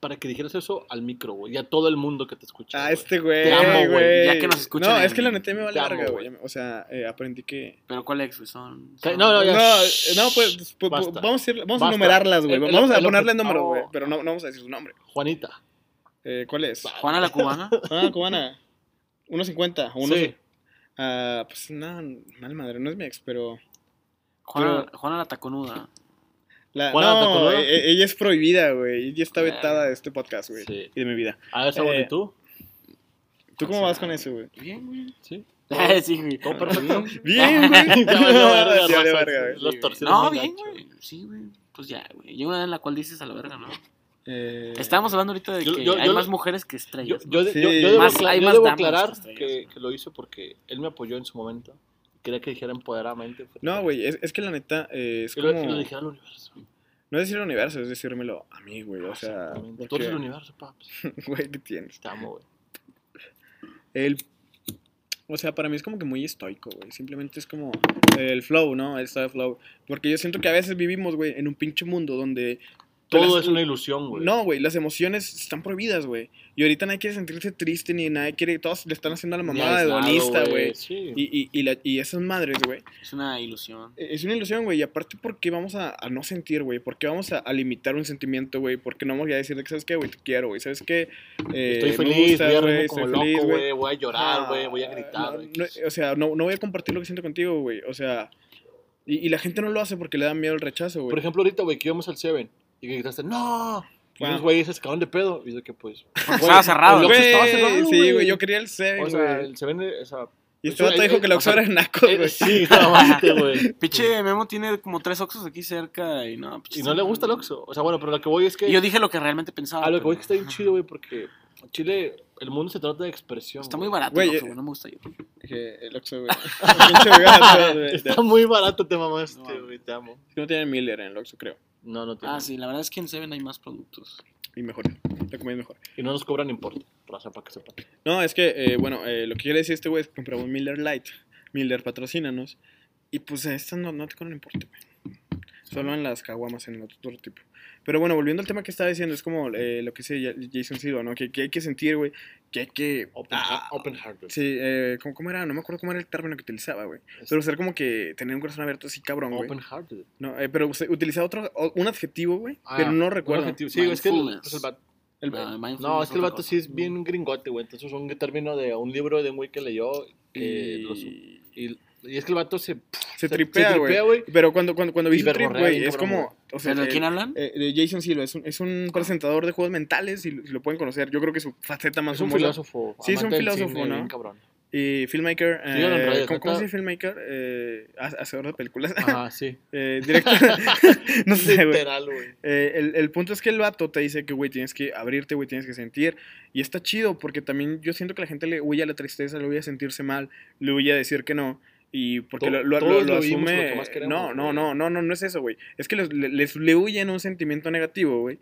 para que dijeras eso al micro, güey. Y a todo el mundo que te escucha. Ah, este güey, Te amo, güey. Ya que nos escuchan No, en- es que la neta me vale Te amo, verga, güey. O sea, eh, aprendí que. Pero ¿cuál ex, güey? Son. No, no, ya. No, eh, no, pues, pues, basta. vamos a, ir, vamos a enumerarlas, güey. El- el- Vamos a el ponerle objetivo- números, güey. Pero no, no vamos a decir su nombre. Juanita. Eh, ¿Cuál es? Juana la cubana. Ah, cubana. 1.50. Uno Sí. Ah, pues no, mal madre, no es mi ex, pero. Juana, Juana la taconuda. La, ¿Juana no, Taconuda? e- e- ella es prohibida, güey. Ella está vetada de este podcast, güey. Sí. Y de mi vida. A ver, Saúl, Eh, ¿y tú? ¿Tú cómo vas con eso, güey? Bien, güey. Sí. sí, güey. Todo perfecto. Bien, güey. No, bien, güey. Sí, güey. Pues ya, güey. Llega una vez en la cual dices a la verga, ¿no? Eh, Estábamos hablando ahorita de Yo- que yo- hay yo- más mujeres que estrellas. yo, ¿no? Sí. yo, yo debo, Más- hay yo más debo aclarar que lo hizo porque él me apoyó en su momento. Quería que dijera empoderamente. pero- No, güey, es, es que la neta eh, es como... que lo dijera al universo. No es decir el universo, es decírmelo a mí, güey. O sea. Tú porque- eres el universo, paps. güey, ¿qué tienes? Te amo, güey. El... O sea, para mí es como que muy estoico, güey. Simplemente es como el flow, ¿no? El estado de flow. Porque yo siento que a veces vivimos, güey, en un pinche mundo donde... Todo las- es una ilusión, güey. No, güey, las emociones están prohibidas, güey. Y ahorita nadie quiere sentirse triste ni nadie quiere... Todos le están haciendo a la mamada de donista, güey. Sí. Y, y, y, la- y esas madres, güey. Es una ilusión. Es una ilusión, güey. Y aparte, ¿por qué vamos a, a no sentir, güey? ¿Por qué vamos a, a limitar un sentimiento, güey? ¿Por qué no vamos a decir ¿sabes qué, güey? Te quiero, güey. ¿Sabes qué? Eh, Estoy feliz, gustas, voy a como estoy feliz, loco, güey. Voy a llorar, güey. Voy a Ah, gritar, güey. no, o sea, no, no voy a compartir lo que siento contigo, güey. O sea, y, y la gente no lo hace porque le da miedo el rechazo, güey. Por ejemplo, ahorita, güey, que íbamos al Seven y que gritaste, ¡No! Y unos güeyes se sacaron de pedo. Y de que, pues. Porque estaba cerrado, el estaba cerrado, sí, güey. Yo quería el 7, O sea, güey. el Seven, o sea. Y este vato dijo que el Oxxo era naco, güey. Sí, güey. Pinche Memo tiene como tres oxos aquí cerca y no. Y no le gusta el Oxxo. O sea, bueno, pero lo que voy es que. Yo dije lo que realmente pensaba. A lo que pero- voy es que está bien chido, güey, porque Chile, el mundo se trata de expresión. Está muy barato Güey, el Oxxo, eh, güey, no me gusta. Dije, el Oxxo, güey. Está muy barato, te mamaste, No, güey, te amo. No tiene Miller en el Oxxo, creo. No, no tiene. Ah, sí, la verdad es que en Seven hay más productos. Y mejor. La comida es mejor. Y no nos cobran importe, raza, para que sepan. No, es que, eh, bueno, eh, lo que quiere decir este güey es que compramos Miller Light. Miller, patrocínanos. Y pues estas no, no te cobran importe, güey. Solo en las caguamas, en el otro, otro tipo. Pero bueno, volviendo al tema que estaba diciendo, es como eh, lo que dice Jason Silva, ¿no? Que, que hay que sentir, güey. Que hay que. Open, ah, open heart, güey. Sí, eh, ¿cómo, cómo era? No me acuerdo cómo era el término que utilizaba, güey. Pero ser como que tener un corazón abierto así, cabrón, güey. Open heart. No, eh, pero utilizaba otro, o- un adjetivo, güey. Ah, pero no recuerdo. adjetivo. Sí, es que el, pues, el vato- El- Ah, mindfulness No, es que el vato sí es bien gringote, güey. Entonces es un término de un libro de un güey que leyó. Que y- lo su- y, y es que el vato se. se tripea, güey. Pero cuando, cuando, cuando Y viste un trip, güey, es como. O sea, ¿Pero de quién hablan? eh, de Jason Silva, es un, es un presentador de juegos mentales y lo, si lo pueden conocer. Yo creo que su faceta más Es un famosa- filósofo. Sí, es un filósofo, cine, ¿no? bien cabrón. Y filmmaker. eh, redes, ¿Cómo, cómo se dice filmmaker? Eh, ha- hacedor de películas. Ajá, sí. eh, director. no sé, güey. Literal, güey. Eh, el, el punto es que el vato te dice que, güey, tienes que abrirte, güey, tienes que sentir. Y está chido porque también yo siento que la gente le huye a la tristeza, le huye a sentirse mal, le huye a decir que no. Y porque lo, lo, asume. lo que más queremos, no, no, no, no, no, no es eso, güey. Es que les, les- le huyen un sentimiento negativo, güey.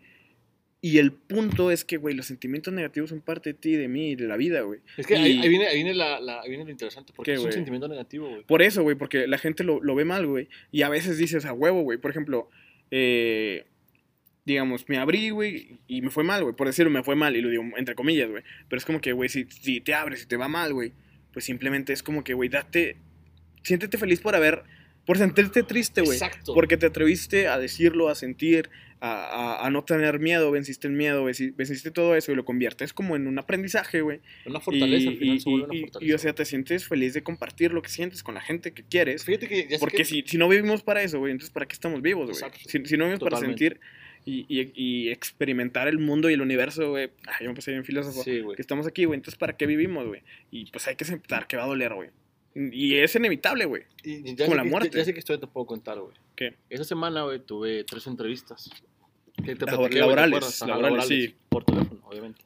Y el punto es que, güey, los sentimientos negativos son parte de ti, de mí, y de la vida, güey. Es que Y- ahí, ahí viene, ahí viene, la, la- ahí viene lo interesante, porque ¿Qué, es un sentimiento negativo, güey. Por eso, güey, porque la gente lo, lo ve mal, güey. Y a veces dices a huevo, güey. Por ejemplo, eh, digamos, me abrí, güey, y me fue mal, güey. Por decirlo, me fue mal, y lo digo entre comillas, güey. Pero es como que, güey, si, si te abres y te va mal, güey, pues simplemente es como que, güey, date. Siéntete feliz por haber por sentirte triste, güey. Exacto. Porque te atreviste a decirlo, a sentir, a, a- a no tener miedo, venciste el miedo, venci- venciste todo eso y lo conviertes como en un aprendizaje, güey. Una fortaleza, al Y, final y- se vuelve una fortaleza. y, o sea, te sientes feliz de compartir lo que sientes con la gente que quieres. Fíjate que ya Porque que- si, si no vivimos para eso, güey, entonces ¿para qué estamos vivos, güey? Si, si no vivimos para sentir y, experimentar el mundo y el universo, güey. Ah, yo me pasé bien filósofo. Sí, güey. Que estamos aquí, güey. Entonces, ¿para qué vivimos, güey? Y pues hay que aceptar que va a doler, güey. Y es inevitable, güey. Como la que- muerte. Ya, sé que esto te puedo contar, güey. ¿Qué? Esa semana, güey, tuve tres entrevistas. Que te Labor- platiqué, güey, ¿te laborales, laborales, sí. Por teléfono, obviamente.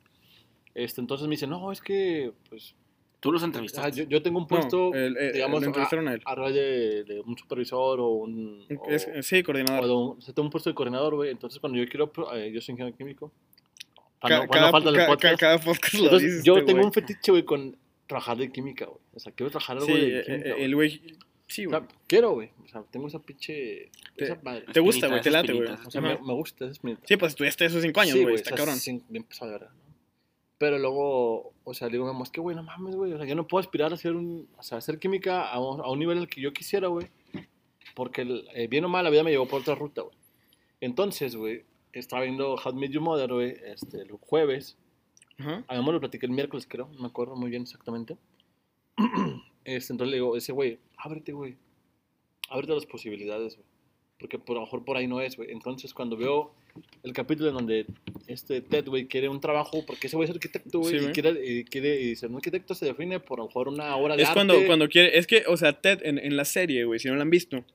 Este, entonces me dice, no, es que, pues, Tú los ah, entrevistaste. yo, yo tengo un No, puesto, el- el- digamos, lo a, entrevistaron a él. a raíz de, de un supervisor o un... o- Es- sí, o coordinador. de un, o sea, tengo un puesto de coordinador, güey. Entonces, cuando yo quiero, eh, yo soy ingeniero químico. Para Ca- no, no cada, faltar el ca- ca- podcast. cada podcast lo Entonces, dices, yo tengo güey. un fetiche, güey, con trabajar de química, güey. O sea, quiero trabajar algo Sí, de eh, química. eh, güey. el güey. Sí, O güey. sea, quiero, güey. O sea, tengo esa pinche. Te- esa madre. ¿Te gusta, güey? Te late, güey. O sea, me, me gusta, es. Sí, pues estudiaste esos cinco años, Sí, güey. o está sea, cabrón. sí, bien verga, ¿no? Pero luego, o sea, digo, mamá, es que, güey, no mames, güey. O sea, yo no puedo aspirar a hacer un. O sea, hacer química a un, a un nivel al que yo quisiera, güey. Porque, el- eh, bien o mal, la vida me llevó por otra ruta, güey. Entonces, güey, estaba viendo How to Meet Your Mother, güey, este, el jueves. Ajá. Además lo platiqué el miércoles, creo, no me acuerdo muy bien exactamente. Este, entonces le digo, ese güey, ábrete, güey. Ábrete a las posibilidades, güey. Porque por lo mejor por ahí no es, güey. Entonces cuando veo el capítulo en donde este Ted, güey, quiere un trabajo, porque ese güey es arquitecto, güey, Sí, y quiere, y quiere, y ser un arquitecto se define por a lo mejor una obra de Es arte. cuando, cuando quiere. Es que, o sea, Ted en, en la serie, güey, si no la han visto,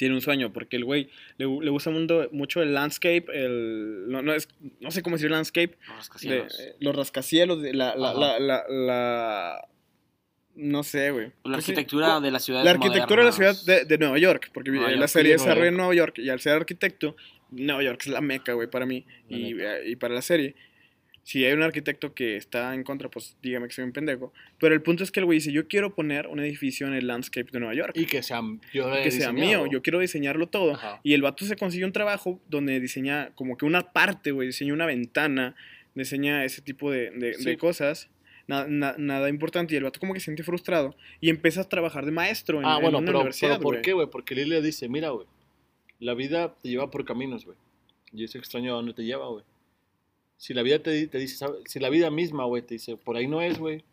tiene un sueño. Porque el güey le, le gusta mundo- mucho el landscape. El, no, no, es, no sé cómo decir landscape. Los de- rascacielos. eh, los rascacielos, de la, la, la, la, la- No sé, güey. la sí, arquitectura de las ciudades La arquitectura de la ciudad de, de Nueva York, porque Nueva la serie sí, desarrolla en Nueva York y al ser arquitecto, Nueva York es la meca, güey, para mí La y, eh, y para la serie. Si hay un arquitecto que está en contra, pues dígame que soy un pendejo. Pero el punto es que el güey dice, yo quiero poner un edificio en el landscape de Nueva York. Y que sea, yo que sea mío, yo quiero diseñarlo todo. Ajá. Y el vato se consigue un trabajo donde diseña como que una parte, güey, diseña una ventana, diseña ese tipo de, de- Sí. de cosas. na- na- nada importante. Y el vato como que se siente frustrado y empieza a trabajar de maestro en, Ah, en bueno, una pero, universidad, pero ¿por qué, güey? Porque Lily le dice, mira, güey, la vida te lleva por caminos, güey. Y es extraño a dónde te lleva, güey. Si la vida te, te dice, si la vida misma, güey, te dice, por ahí no es, güey,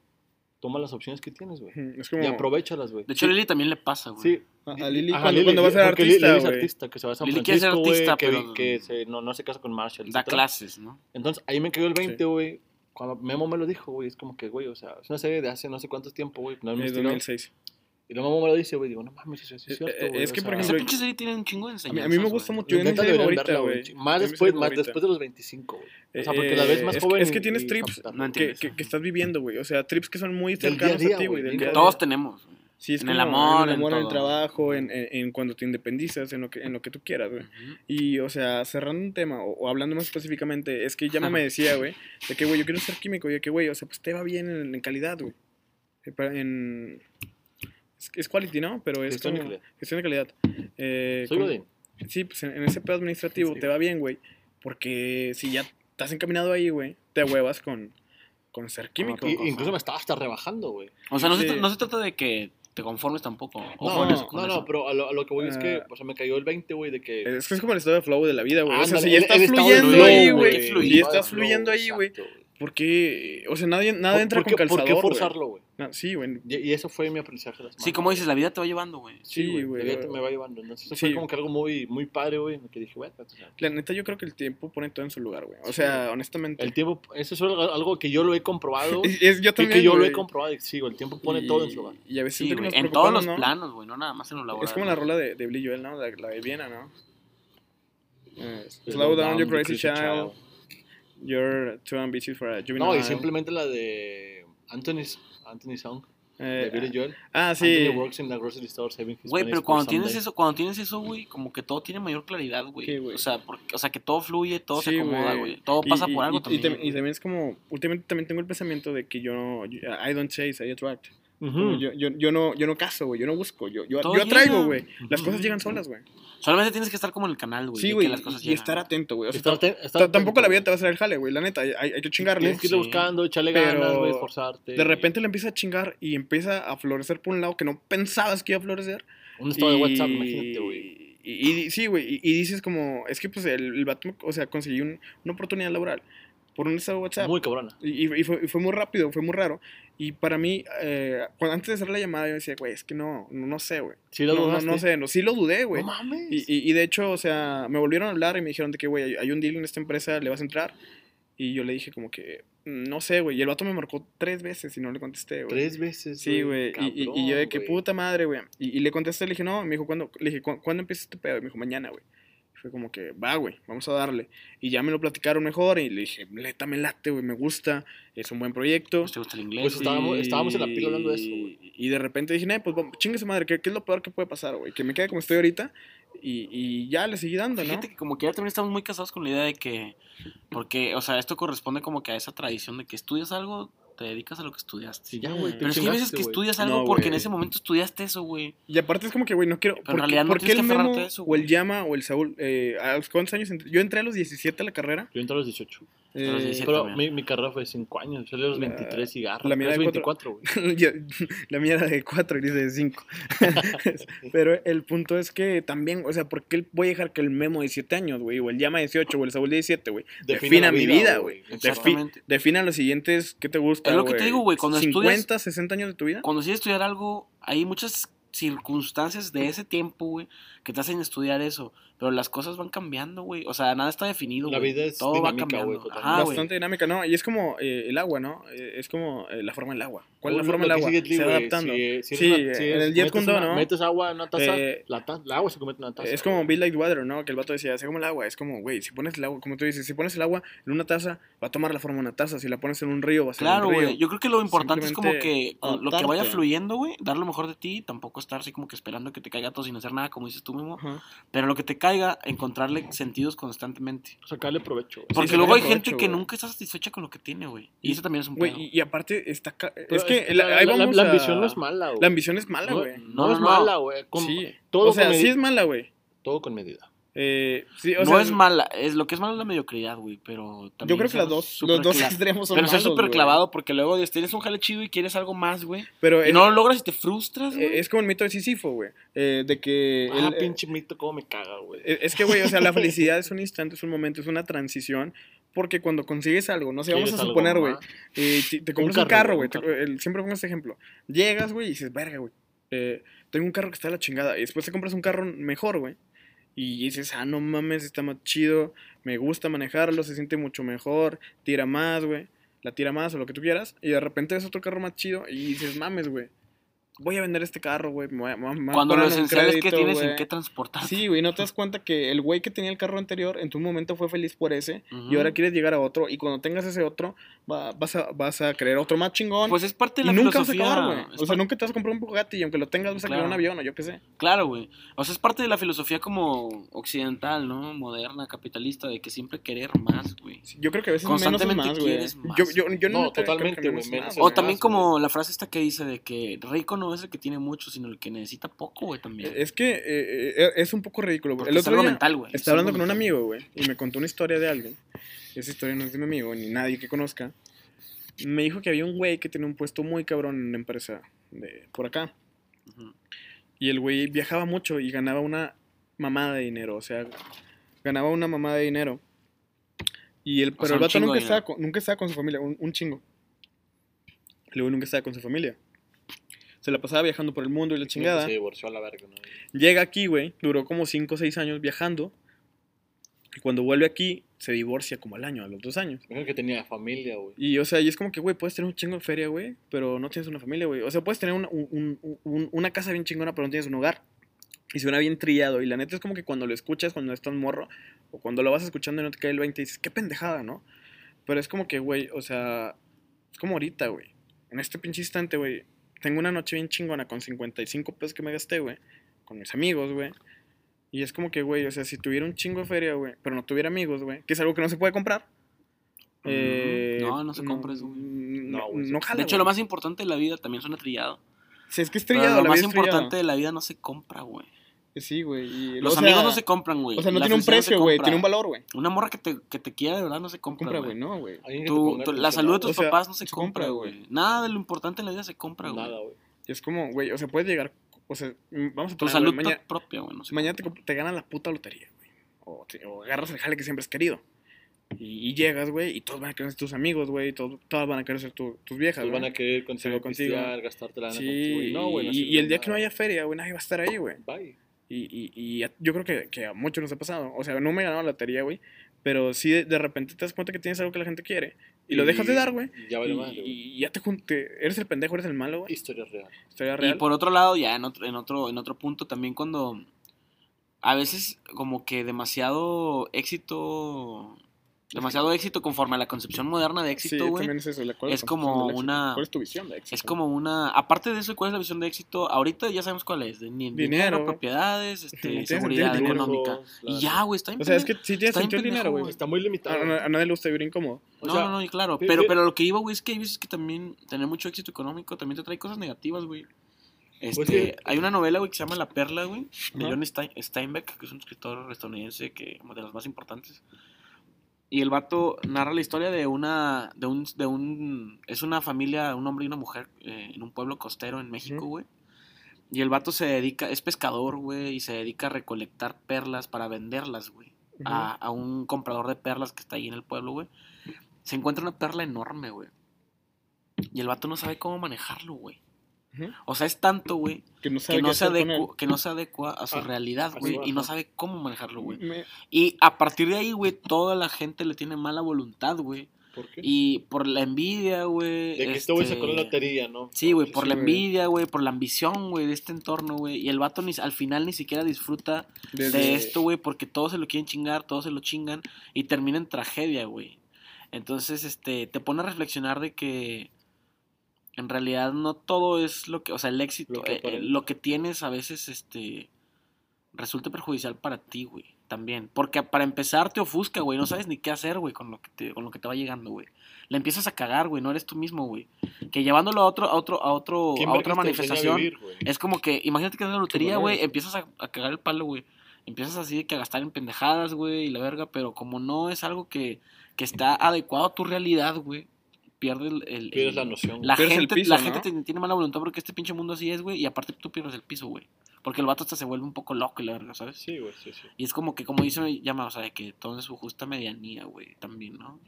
toma las opciones que tienes, güey. Es como... Y aprovechalas, güey. De hecho, a Sí, Lili también le pasa, güey. Sí. A- Lili Ajá, cuando- Lili, cuando va a ser artista, Lili es güey. artista, que se va a San Lili quiere ser artista, que, pero- que se- no, no se casa con Marshall. Da etcétera. clases, ¿no? Entonces, ahí me cayó el 20, Sí. güey. Cuando Memo me lo dijo, güey, es como que, güey, o sea, es una serie de hace no sé cuánto tiempo, güey. No Es investigado. 2006. Y luego Memo me lo dice, güey, digo, no mames, eso sí Eh, es cierto, eh, güey. es que, por sea, Esa ejemplo, pinche serie tiene un chingo de A mí, enseñanzas. a mí me gusta mucho. Yo no sé verla, güey. Más Es después, más después de los 25, güey. O sea, Eh, porque la ves más es, joven. Es que tienes trips que, estás viviendo, güey. O sea, trips que son muy cercanos a ti, güey, Que todos tenemos. güey. Sí, es en el amor, en el amor, en el trabajo, en, en- en cuando te independizas, en lo que, en lo que tú quieras, güey. Y, o sea, cerrando un tema, o, o hablando más específicamente, es que ya me decía, güey, de que, güey, yo quiero ser químico, y de que, güey, o sea, pues te va bien en, en calidad, güey. Eh, En, es, es quality, ¿no? Pero es Gestión de calidad. Gestión de calidad. Eh, Soy como-. Sí, pues en, en ese pedo administrativo Sí. te va bien, güey. Porque si ya estás encaminado ahí, güey, te huevas con, con ser químico. Y- incluso me estaba hasta rebajando, güey. O sea, no, se, Sí. tra- no se trata de que te conformes tampoco. Ojo No, en eso, con no, eso. no, pero a lo, a lo que voy es que, Ah. o sea, me cayó el 20, güey, de que... Es que es como el estado de flow de la vida, güey. O sea, si ya estás fluyendo ahí, güey, de estás fluyendo ahí, güey. ¿Por qué? O sea, nadie, nada ¿Por- entra por con qué- calzador, ¿Por qué forzarlo, güey? No, sí, güey. Y, y eso fue mi aprendizaje de la semana. Sí, como dices, la vida te va llevando, güey. Sí, güey. la vida te- me va llevando. Entonces, eso Sí. fue como que algo muy, muy padre, güey, en el que dije, güey, sea, La neta, yo creo que el tiempo pone todo en su lugar, güey. O sea, honestamente. el tiempo, eso es algo, que yo lo he comprobado. Es- es- yo y también. que yo lo he comprobado y sí, güey, el tiempo pone Y- todo en su lugar. Y a veces Sí, siento que güey. nos En todos los planos, güey, no nada más en lo laboral. Es como la rola de, de Billy Joel, ¿no? La, la de Viena, ¿no? Eh, Slow down, you crazy child. You're too ambitious for a juvenile. No, y simplemente la de Anthony's, Anthony Song, Eh, de Billy Joel. ah, sí. Works in the grocery store saving his Güey, pero cuando tienes someday. eso, cuando tienes eso, güey, como que todo tiene mayor claridad, güey. O sea, porque, o sea, que todo fluye, todo Sí, se acomoda, güey. Todo Y- pasa y- por algo y, también. Y, también es como, últimamente también tengo el pensamiento de que yo no, yo- I don't chase, I attract. Ujú. Como yo, yo, yo no, yo no caso, güey, yo no busco, yo, yo, yo atraigo, güey. Las Ujú. cosas llegan solas, güey. Solamente tienes que estar como en el canal, güey. Sí, güey, y llegan, estar atento, güey. O sea, Estar estar tampoco la vida te va a hacer el jale, güey, la neta, hay, hay que chingarle. Tienes que irle Sí. buscando, echarle Pero ganas, güey, esforzarte. De repente le empieza a chingar y empieza a florecer por un lado que no pensabas que iba a florecer. Un estado de WhatsApp, imagínate, güey. Y, y- sí, güey, y, y dices como, es que pues el, el vato, o sea, consiguió un- una oportunidad laboral por un estado de WhatsApp. Muy cabrona. Y, y fue, y fue muy rápido, fue muy raro. Y para mí, eh, cuando, antes de hacer la llamada, yo decía, güey, es que no, no, no sé, güey. Sí, lo no, no, dudaste. no sé, no, sí lo dudé, güey. No mames. Y, y, de hecho, o sea, me volvieron a hablar y me dijeron de que, güey, hay, un deal en esta empresa, ¿le vas a entrar? Y yo le dije como que, "Mm, no sé, güey. Y el vato me marcó tres veces y no le contesté, güey. Tres veces. Sí, güey. Y, y- yo de que puta madre, güey. Y, le contesté, le dije, no, me dijo, ¿cuándo? Le dije, "¿Cu- ¿cuándo empieza este pedo? Y me dijo, mañana, güey. Fue como que, va, güey, vamos a darle. Y ya me lo platicaron mejor y le dije, neta, me late, güey, me gusta, es un buen proyecto. Pues te gusta el inglés. Pues estábamos- estábamos en la pila hablando de eso, güey. Y, de repente dije, nah, pues chingue su madre, ¿qué, qué es lo peor que puede pasar, güey? Que me quede como estoy ahorita y, y ya le seguí dando, ¿no? Fíjate que como que ya también estamos muy casados con la idea de que, porque, o sea, esto corresponde como que a esa tradición de que estudias algo, te dedicas a lo que estudiaste. Sí, ya, güey. Pero es que hay veces que estudias algo No, porque en ese momento estudiaste eso, güey. Y aparte es como que, güey, no quiero. en ¿Por qué, realidad no por qué tienes el que aferrarte Memo a eso, o el. Llama o el Saúl? Eh, ¿A los cuántos años? entré? Yo entré a los 17 a la carrera. Yo entré a los 18. Los eh, 17. Pero mi, mi carrera fue de 5 años. Yo a los La- 23 y garra. la mía de cuatro. 24, güey. La mía era de 4 y dice de 5. Pero el punto es que también, o sea, ¿por qué voy a dejar que el Memo de 17 años, güey, o el Llama de 18 o el Saúl de 17, güey, defina, mi vida, güey? Defi- Exactamente. defina los siguientes, ¿qué te gusta? Es lo que te digo, güey, cuando 50, estudias- 60 años de tu vida. Cuando decides estudiar algo, hay muchas circunstancias de ese tiempo, güey, que te hacen estudiar eso. Pero las cosas van cambiando, güey. O sea, nada está definido, La güey. vida es Todo dinámica, va cambiando. güey, totalmente. Ajá. Bastante dinámica, ¿no? Y es como eh, el agua, ¿no? Eh, es como eh, la forma del agua. ¿Cuál es la forma del agua? sigue, Se va adaptando. Si, si es Sí, una- si en el Jet una- ¿no? Metes agua en una taza, Eh, la, ta- la agua se convierte en una taza. Es como Be Like Water, ¿no? Que el vato decía, sea como el agua. Es como, güey, si pones el agua, como tú dices, si pones el agua en una taza, va a tomar la forma de una taza. Si la pones en un río, va a ser Claro, un río. güey. Yo creo que lo importante es como que lo que vaya fluyendo, güey, dar lo mejor de ti, tampoco estar así como que esperando que te caiga todo sin hacer nada, como dices tú mismo. Pero lo que te caiga, encontrarle sentidos constantemente. Sacarle provecho. güey. Porque sí, luego hay gente que nunca está satisfecha con lo que tiene, güey. Y eso también es un Güey, pedo. y, aparte está... ca- es que la, la, ahí la- la- vamos la a- ambición no es mala, güey. La ambición es mala, No, güey. no, No, es no, mala, güey. Con- Sí. Todo o sea, con sí es mala, güey. Todo con medida. Eh, sí, o no sea, es mala, es lo que es malo es la mediocridad, güey, pero también Yo creo que las dos, los dos extremos son Pero ser súper clavado porque luego tienes un jale chido y quieres algo más, güey. Pero Y no lo logras y te frustras, eh, güey. es como el mito de Sísifo, güey. eh, de que... Ah, eh, pinche mito, cómo me caga, güey. Es que, güey, o sea, la felicidad es un instante, es un momento, es una transición. Porque cuando consigues algo, no sé, vamos a suponer, güey, eh, te compras un carro, güey, Siempre pongo este ejemplo. Llegas, güey, y dices, verga, güey. eh, tengo un carro que está de la chingada. Y después te compras un carro mejor, güey. Y dices, ah, no mames, está más chido. Me gusta manejarlo, se siente mucho mejor. Tira más, güey. La tira más o lo que tú quieras. Y de repente ves otro carro más chido y dices, mames, güey. Voy a vender este carro, güey. Cuando lo un esencial es que crédito, tienes güey". en qué transportar. Sí, güey, no te das cuenta que el güey que tenía el carro anterior en tu momento fue feliz por ese y ahora quieres llegar a otro y cuando tengas ese otro va- vas, a, vas a querer otro más chingón Pues es parte de y la nunca vas a filosofía. acabar, güey. O sea, nunca te vas a comprar un Bugatti y aunque lo tengas vas a querer un Claro. avión o yo qué sé. Claro, güey. O sea, es parte de la filosofía como occidental, ¿no? Moderna, capitalista, de que siempre querer más, güey. Yo creo que a veces menos es Constantemente más, güey. quieres más. Yo, yo, yo No, neta creo que totalmente, güey, menos más, O también más, como la frase esta que dice de que rico no es el que tiene mucho, sino el que necesita poco, güey, también. Es que eh, eh, es un poco ridículo, güey. El es otro algo día mental, güey. es estaba hablando con un mental. amigo, güey, y me contó una historia de alguien. Esa historia no es de mi amigo, ni nadie que conozca. Me dijo que había un güey que tenía un puesto muy cabrón en una empresa de por acá. Ujú. Y el güey viajaba mucho y ganaba una mamada de dinero. O sea, ganaba una mamada de dinero. Y el, O pero sea, el un vato nunca estaba, con, nunca estaba con su familia, un, un chingo. El güey nunca estaba con su familia. Se la pasaba viajando por el mundo y la chingada. Se divorció a la verga, ¿no? Llega aquí, güey, duró como 5 o 6 años viajando. Y cuando vuelve aquí, se divorcia como al año, a los dos años. Mejor que tenía familia, güey. Y, o sea, y es como que, güey, puedes tener un chingo de feria, güey, pero no tienes una familia, güey. O sea, puedes tener una, un- un- un- una casa bien chingona, pero no tienes un hogar. Y suena bien trillado. Y la neta es como que cuando lo escuchas, cuando estás morro, o cuando lo vas escuchando y no te cae el 20, dices, qué pendejada, ¿no? Pero es como que, güey, o sea, es como ahorita, güey. En este pinche instante, güey, tengo una noche bien chingona con 55 pesos que me gasté, güey, con mis amigos, güey. Y es como que, güey, o sea, si tuviera un chingo de feria, güey, pero no tuviera amigos, güey, que es algo que no se puede comprar. Eh, No, no se compra eso, güey. No, No, güey, no sí. jala, De hecho, güey. lo más importante de la vida también suena trillado. Sí, es que es Pero trillado, lo la más vida importante de la vida no se compra, güey. Sí, güey. Los o amigos sea, no se compran, güey. O sea, no La tiene un precio, güey, tiene un valor, güey. Una morra que te, que te quiera de verdad no se compra, güey. no, güey. Tu- tu- la salud de tus O sea, papás no se se compra, güey. Nada de lo importante en la vida se compra, güey. Nada, güey. Y es como, güey, o sea, puedes llegar O sea, mm, vamos a Tu poner, salud güey, mañana, propia, güey. No sé mañana te, te ganas la puta lotería, güey. O, te- o agarras el jale que siempre has querido. Y, y llegas, güey, y todos van a querer ser tus amigos, güey. y todos, todas van a querer ser tu- tus viejas, Todos güey. van a querer contigo, Salgo contigo. gastarte la Sí, contigo. Y no, güey. no y, el día que no haya feria, güey, nadie va a estar ahí, güey. Bye. Y, y, y a- yo creo que, que a muchos nos ha pasado. O sea, no me he ganado la lotería, güey. Pero sí, de, de repente te das cuenta que tienes algo que la gente quiere. Y, lo dejas de dar, güey. y Ya Y, vale más, güey. y ya te, jun- te- Eres el pendejo, eres el malo, güey. Historia real. Historia Y real. por otro lado, ya en otro, en otro, en otro punto, también cuando a veces como que demasiado éxito, demasiado éxito conforme a la concepción moderna de Sí, éxito, güey. también es eso. la- ¿cuál es como una- ¿Cuál es tu visión de éxito? es como una, aparte de eso, ¿cuál es la visión de éxito? Ahorita ya sabemos cuál es, de dinero, Dinero. propiedades, este, seguridad económica. lujos, Y ya, güey, está O sea, es que sí tiene sentido el dinero, güey. güey. Está muy limitado. a- a nadie le gusta vivir incómodo. O no, sea, no, no, claro, pero, pero lo que iba, güey, es que hay veces que también tener mucho éxito económico también te trae cosas negativas, güey. Este, Pues sí. Hay una novela, güey, que se llama La Perla, güey, de. John Stein- Steinbeck, que es un escritor estadounidense que, de los más importantes. Y el vato narra la historia de una, de un, de un, es una familia, un hombre y una mujer eh, en un pueblo costero en México, güey. Y el vato se dedica, es pescador, güey, y se dedica a recolectar perlas para venderlas, güey a, a un comprador de perlas que está ahí en el pueblo, güey. Se encuentra una perla enorme, güey. Y el vato no sabe cómo manejarlo, güey. O sea, es tanto, güey, Que no sabe que, qué no se adecua, que no se adecua a su Ah, realidad, güey. Y no sabe cómo manejarlo, güey. Me- Y a partir de ahí, güey, toda la gente le tiene mala voluntad, güey. ¿Por qué? Y por la envidia, güey. De que este güey este, sacó la lotería, ¿no? Sí, güey, por Sí, la envidia, güey, por la ambición, güey, de este entorno, güey. Y el vato ni, al final ni siquiera disfruta desde- de esto, güey, porque todos se lo quieren chingar, todos se lo chingan y termina en tragedia, güey. Entonces, este, te pone a reflexionar de que en realidad no todo es lo que, o sea, el éxito, Lo que eh, eh, lo que tienes a veces, este, resulta perjudicial para ti, güey, también. Porque para empezar te ofusca, güey, no sabes ni qué hacer, güey, con lo que te, con lo que te va llegando, güey. Le empiezas a cagar, güey, no eres tú mismo, güey. Que llevándolo a otro, a otro, a otro, ¿Quién a otra a manifestación. vivir? Es como que, imagínate que es la lotería, güey, empiezas a, a cagar el palo, güey. Empiezas así de que a gastar en pendejadas, güey, y la verga, pero como no es algo que, que está adecuado a tu realidad, güey, pierdes el... el- Pierdes la noción. La Pierdes el gente, piso, la ¿no? gente te- tiene mala voluntad porque este pinche mundo así es, güey, y aparte tú pierdes el piso, güey. Porque el vato hasta se vuelve un poco loco y la verga, ¿sabes? Sí, güey, sí, sí. Y es como que, como dice llama, o sea, de que todo en su justa medianía, güey, también, ¿no?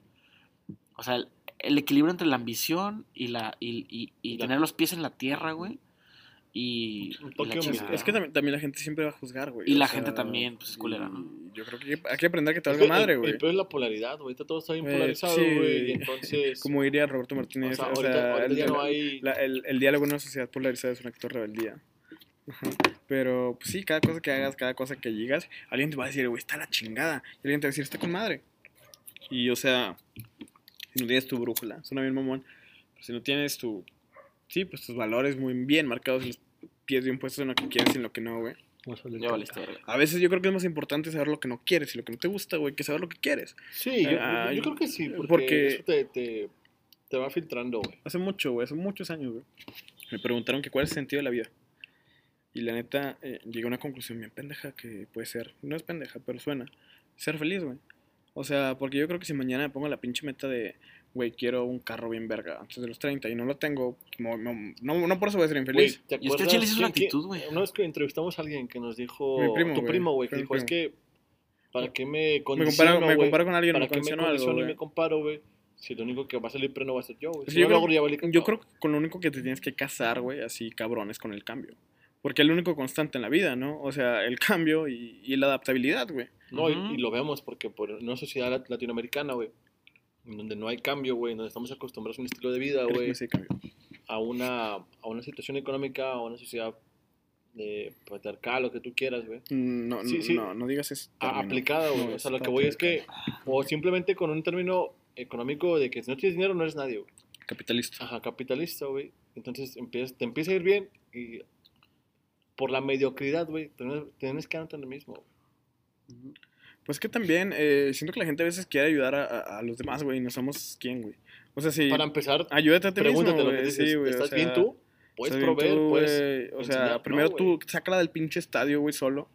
O sea, el, el equilibrio entre la ambición y la y, y- y La- tener los pies en la tierra, güey. Y, Un y Es, que también, también la gente siempre va a juzgar, güey. Y la sea, gente también, pues, es culera, ¿no? y Yo creo que hay que- hay que aprender que te valga madre, güey. El peor es la polaridad, güey. Ahorita todo está bien Eh, polarizado, sí. güey. Y entonces. Como diría Roberto o Martínez, sea, o ahorita, sea, ahorita el, ya no el- hay. la- el- el diálogo en una sociedad polarizada es un acto de rebeldía. Pero, pues sí, cada cosa que hagas, cada cosa que digas, alguien te va a decir, güey, está la chingada. Y alguien te va a decir, está con madre. Y, o sea, si no tienes tu brújula, suena bien mamón, pero si no tienes tu, sí, pues tus valores muy bien marcados en los pies bien puestos en lo que quieres y en lo que no, güey. A veces yo creo que es más importante saber lo que no quieres y lo que no te gusta, güey, que saber lo que quieres. Sí, yo, Ah, yo creo que sí. Porque, porque- eso te, te, te va filtrando, güey. Hace mucho, güey, hace muchos años, güey. Me preguntaron que cuál es el sentido de la vida. Y la neta, eh, llegué a una conclusión bien pendeja que puede ser, no es pendeja, pero suena, ser feliz, güey. O sea, porque yo creo que si mañana me pongo la pinche meta de, güey, quiero un carro bien verga antes de los 30 y no lo tengo, no, no, por eso voy a ser infeliz. ¿te Y es que chile es una actitud, güey. Una vez que entrevistamos a alguien que nos dijo. Mi primo, tu güey. primo, güey, que dijo: Es que. ¿Para qué me me, condiciono, comparo, me comparo con alguien, ¿Para me qué me condiciono algo, y me comparo, güey? Si lo único que va a salir pleno va a ser yo, güey. Si no yo, creo, yo que con lo único que te tienes que casar, güey, así cabrón, es con el cambio. Porque es lo único constante en la vida, ¿no? O sea, el cambio y, y la adaptabilidad, güey. No, y- y, lo vemos porque por una sociedad lat- latinoamericana, güey, en donde no hay cambio, güey, donde estamos acostumbrados a un estilo de vida, ¿Crees que güey, a una, a una situación económica, a una sociedad de patriarcal, lo que tú quieras, güey. No, Sí, no, sí. no, no digas eso. aplicada, güey. No, o sea, lo que voy es que, o simplemente con un término económico de que si no tienes dinero no eres nadie, güey. Capitalista. Ajá, capitalista, güey. Entonces empiezas, te empieza a ir bien y por la mediocridad, güey, tienes, tienes que andar en el mismo. güey. Ujú. Pues que también eh, siento que la gente a veces quiere ayudar a, a- a los demás, güey, y no somos quién, güey. O sea, si Para empezar, ayúdate a ti mismo, pregúntate lo que dices. sí, güey, o ¿Estás sea, bien tú? ¿Puedes proveer? tú, ¿Puedes O sea, enseñar? primero No, tú sácala del pinche estadio, güey, solo.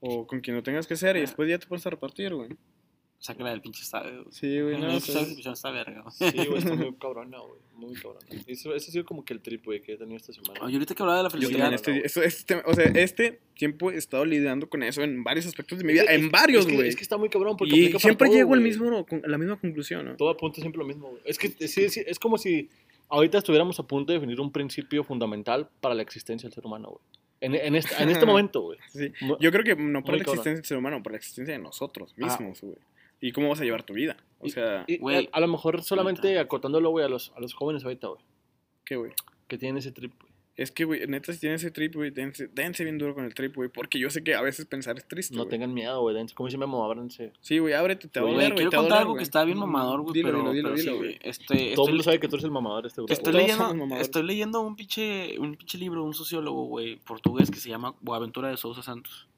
O con quien lo tengas que hacer, y después ya te pones a repartir, güey. Sáquela del pinche estadio. güey. Sí, güey, no, Esa o sea, episodio está verga, güey. Sí, güey, está muy cabrona, güey. Muy cabrona. Eso, ese ha sido como que el trip, güey, que he tenido esta semana. Oye, ahorita que hablaba de la Yo felicidad. esto- este, o sea, este tiempo he estado lidiando con eso en varios aspectos de mi vida, Es- en varios, es que- güey. Es que está muy cabrón porque Y para siempre todo, llego al mismo, con- a la misma conclusión, ¿no? Todo apunta siempre lo mismo, güey. Es que sí, sí, es como si ahorita estuviéramos a punto de definir un principio fundamental para la existencia del ser humano, güey. En, en este, en este momento, güey. Sí. Yo creo que no por Muy la cabrón. existencia del ser humano, por la existencia de nosotros mismos, güey. Y cómo vas a llevar tu vida. O sea, Y, Güey. a, a lo mejor solamente acotándolo, güey, a los, a los jóvenes ahorita, güey. ¿qué, güey? Que tienen ese trip, güey. Es que, güey, neta, si tienen ese trip, güey, dense, dense bien duro con el trip, güey. Porque yo sé que a veces pensar es triste, No güey. tengan miedo, güey. dense- Como dice Memo, ábranse. Sí, güey, ábrete, te va a Güey, Güey, güey. quiero contar algo que güey. está bien mamador, güey, Dilo, pero, dilo, dilo, pero dilo, sí, güey. güey. Este, Todo el estoy, mundo sabe que tú eres el mamador de este grupo. estoy leyendo, estoy leyendo un pinche, un pinche libro, un sociólogo, güey, portugués que se llama Boaventura de Sousa Santos.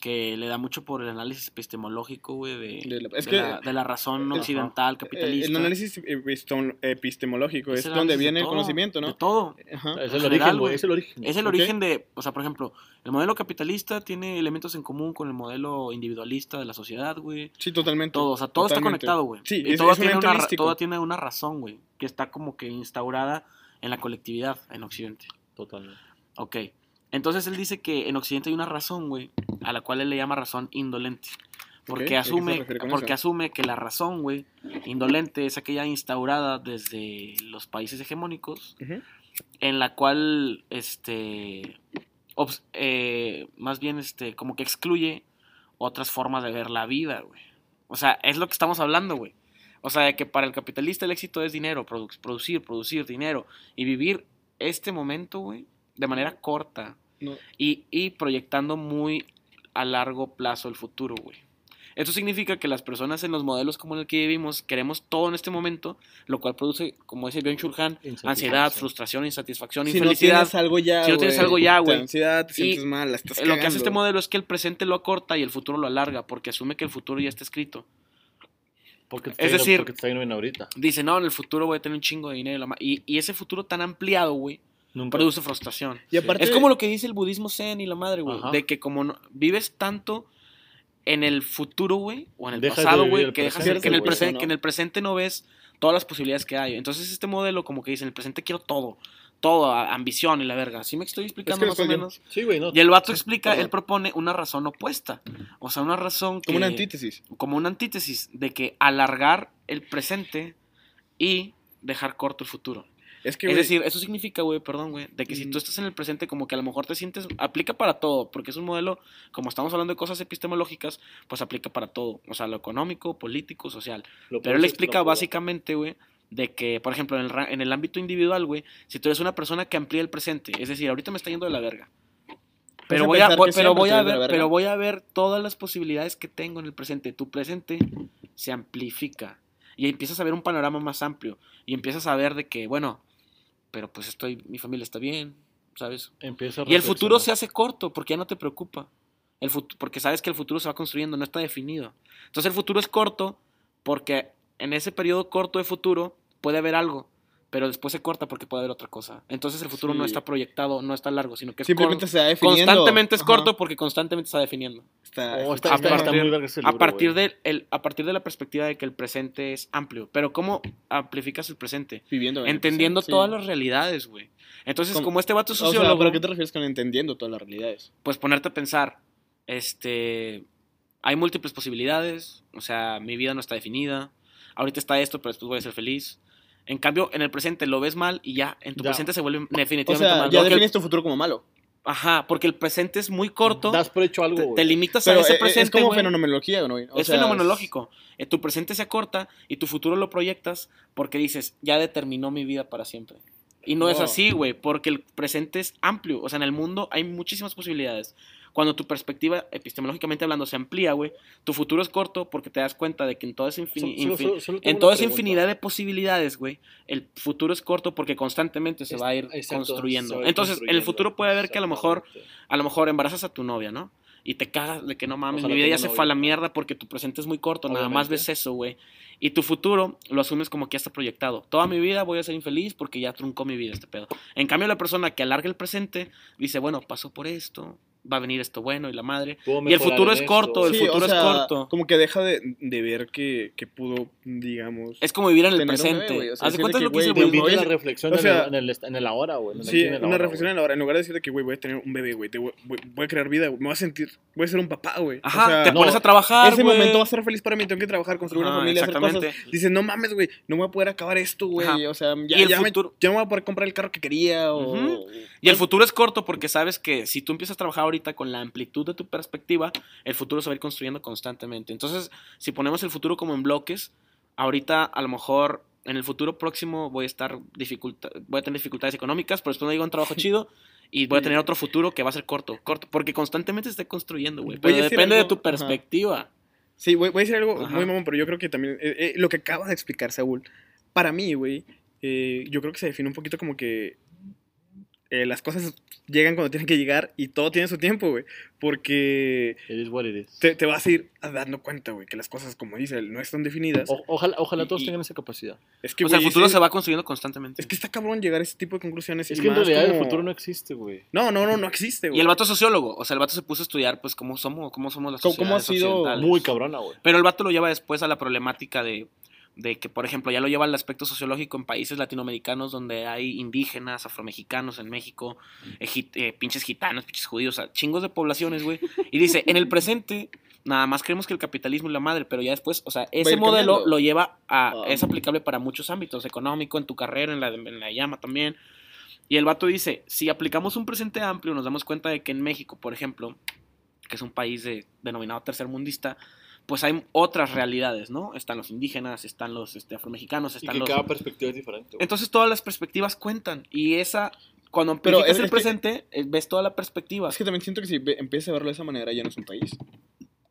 Que le da mucho por el análisis epistemológico, güey, de, De la- es de que- la, de la razón occidental, capitalista. El análisis epistem- epistemológico es, el donde de viene el conocimiento, De ¿no? todo. Ajá. Es el En origen, güey. Es el origen. Es el origen de, o sea, por ejemplo, el modelo capitalista tiene elementos en común con el modelo individualista de la sociedad, güey. Sí, totalmente. Todo, o sea, todo está conectado, güey. Sí, y es- todo, es tiene una, todo tiene una razón, güey, que está como que instaurada en la colectividad en Occidente. Totalmente. Ok. Entonces él dice que en Occidente hay una razón, güey, a la cual él le llama razón indolente. Porque Ok, ¿a qué se asume, porque eso? asume que la razón, güey, indolente es aquella instaurada desde los países hegemónicos en la cual, este, eh, más bien, este, como que excluye otras formas de ver la vida, güey. O sea, es lo que estamos hablando, güey. O sea, de que para el capitalista el éxito es dinero, produ- producir, producir dinero y vivir este momento, güey, de manera corta No, y, y proyectando muy a largo plazo el futuro, güey. Esto significa que las personas en los modelos como en el que vivimos queremos todo en este momento, lo cual produce, como dice Byung Chul Han, Insatisfacción. ansiedad, frustración, insatisfacción, si no infelicidad. tienes algo ya, Si no tienes algo ya, güey. ansiedad, te Y sientes mal, la estás lo que hace este modelo es que el presente lo acorta y el futuro lo alarga, porque asume que el futuro ya está escrito. Porque te Es decir- porque te está yendo bien ahorita. Dice, no, en el futuro voy a tener un chingo de dinero. y la ma- Y, y ese futuro tan ampliado, güey, Nunca. produce frustración. Y aparte, Es como lo que dice el budismo zen y la madre, güey. De que como no- vives tanto en el futuro, güey, o en el Dejas pasado, güey, que, dejas presente, que, en el güey. presen- ¿no? que en el presente no ves todas las posibilidades que hay. Entonces este modelo como que dice, en el presente quiero todo. Todo, ambición y la verga. ¿Sí me estoy explicando Es más o menos? Sí, güey, no. Y el vato explica, él propone una razón opuesta. O sea, una razón que... como una antítesis. como una antítesis de que alargar el presente y dejar corto el futuro. Es que, es güey, decir, eso significa, güey, perdón, güey, de que si tú estás en el presente como que a lo mejor te sientes, aplica para todo, porque es un modelo, como estamos hablando de cosas epistemológicas, pues aplica para todo, o sea, lo económico, político, social. Lo Pero él explica básicamente, güey, de que, por ejemplo, en el, en el ámbito individual, güey, si tú eres una persona que amplía el presente, es decir, ahorita me está yendo de la verga. Pero a voy, a, voy- pero, voy a ver, verga. pero voy a ver todas las posibilidades que tengo en el presente. Tu presente se amplifica y empiezas a ver un panorama más amplio y empiezas a ver de que, bueno, pero pues estoy, mi familia está bien, ¿sabes? Empieza a Y el futuro se hace corto porque ya no te preocupa. El porque sabes que el futuro se va construyendo, no está definido. Entonces el futuro es corto porque en ese periodo corto de futuro puede haber algo, pero después se corta porque puede haber otra cosa. Entonces el futuro no está proyectado, no está largo, sino que es simplemente cor- se va definiendo. constantemente es Ajá. corto porque constantemente está definiendo. Está, Oh, está- está, a partir- muy A de el, a partir de la perspectiva de que el presente es amplio. Pero ¿cómo amplificas el presente? viviendo Entendiendo presente, todas sí. las realidades, güey. Entonces, Como- como este vato es O sea, sociólogo, ¿pero qué te refieres con entendiendo todas las realidades? pues ponerte a pensar, este, hay múltiples posibilidades, o sea, mi vida no está definida, ahorita está esto, pero después voy a ser feliz. En cambio, en el presente lo ves mal y ya, en tu Ya. presente se vuelve O definitivamente sea, mal. ya el- defines tu futuro como malo. Ajá, porque el presente es muy corto, Das por hecho algo, te, limitas Pero a ese eh, presente, es como güey. fenomenología, ¿no? O es sea, fenomenológico. Eh, tu presente se acorta y tu futuro lo proyectas porque dices, ya determinó mi vida para siempre. Y no, es así, güey, porque el presente es amplio. O sea, en el mundo hay muchísimas posibilidades. Cuando tu perspectiva, epistemológicamente hablando, se amplía, güey, tu futuro es corto porque te das cuenta de que en toda esa, infini- Solo- solo- infin- solo- solo tengo en toda esa infinidad de posibilidades, güey, el futuro es corto porque constantemente se Es- va a ir exacto, construyendo. a Entonces, en el futuro puede haber que a lo mejor a lo mejor embarazas a tu novia, ¿no? Y te cagas de que no mames, Ojalá mi vida ya se fue a la mierda porque tu presente es muy corto, nada más ves eso, güey. Y tu futuro lo asumes como que ya está proyectado. Toda mi vida voy a ser infeliz porque ya truncó mi vida este pedo. En cambio, la persona que alarga el presente dice, bueno, pasó por esto, va a venir esto bueno y la madre. Y el futuro en es esto. corto, el Sí, futuro o es sea, corto. Como que deja de, de ver que, que pudo, digamos. Es como vivir en el bebé, presente. güey, o sea, Haz de cuenta lo que dice el güey, es- la reflexión o en, sea, el, en, el, en el ahora, güey. en el Sí, en el una ahora, reflexión güey. en la hora. En lugar de decirte que, güey, voy a tener un bebé, güey, te voy, voy- a crear vida, güey, me voy a sentir, voy a ser un papá, güey. Ajá, o sea, te no, pones a trabajar, ese güey. momento va a ser feliz para mí, tengo que trabajar, construir una familia, hacer cosas. exactamente. Dices, no mames, güey, no voy a poder acabar esto, güey. O sea, ya, Y el ya, me, futuro- ya no voy a poder comprar el carro que quería. Y el futuro es corto porque sabes que si tú empiezas a trabajar ahorita con la amplitud de tu perspectiva, el futuro se va a ir construyendo constantemente. Entonces, si ponemos el futuro como en bloques, ahorita a lo mejor en el futuro próximo voy a estar dificulta voy a tener dificultades económicas, pero después me digo un trabajo chido y voy a tener otro futuro que va a ser corto, corto, porque constantemente se está construyendo, güey. Pero depende de tu ajá. perspectiva. Sí, voy, voy a decir algo Ajá. muy mamón, pero yo creo que también eh, eh, lo que acabas de explicar, Saúl, para mí, güey, eh, yo creo que se define un poquito como que eh, las cosas llegan cuando tienen que llegar y todo tiene su tiempo, güey. Porque It is what it is. te, te vas a ir dando cuenta, güey, que las cosas, como dice él, no están definidas. O- ojalá, ojalá todos tengan esa capacidad. Es que, o sea, el futuro es- se va construyendo constantemente. Es que está cabrón llegar a ese tipo de conclusiones. Es y que en más realidad el futuro no existe, güey. No, no, no, no existe, güey. Y el vato es sociólogo, o sea, el vato se puso a estudiar, pues, cómo somos, cómo somos las ¿Cómo- cómo ha sociedades sido. Muy cabrona, güey. Pero el vato lo lleva después a la problemática de, de que, por ejemplo, ya lo lleva al aspecto sociológico en países latinoamericanos donde hay indígenas, afromexicanos en México, eh, git- eh, pinches gitanos, pinches judíos, o sea, chingos de poblaciones, güey. Y dice, en el presente, nada más creemos que el capitalismo es la madre, pero ya después, o sea, ese modelo cambiando. lo lleva a, Ah. es aplicable para muchos ámbitos, económico, en tu carrera, en la, en la llama también. Y el vato dice, si aplicamos un presente amplio, nos damos cuenta de que en México, por ejemplo, que es un país de- denominado tercermundista, pues hay otras realidades, ¿no? Están los indígenas, están los este, afromexicanos, Y están que los... cada perspectiva es diferente, güey. Entonces todas las perspectivas cuentan y esa, cuando Pero es- el es que- presente, eh, ves toda la perspectiva. Es que también siento que si empiezas a verlo de esa manera, ya no es un país.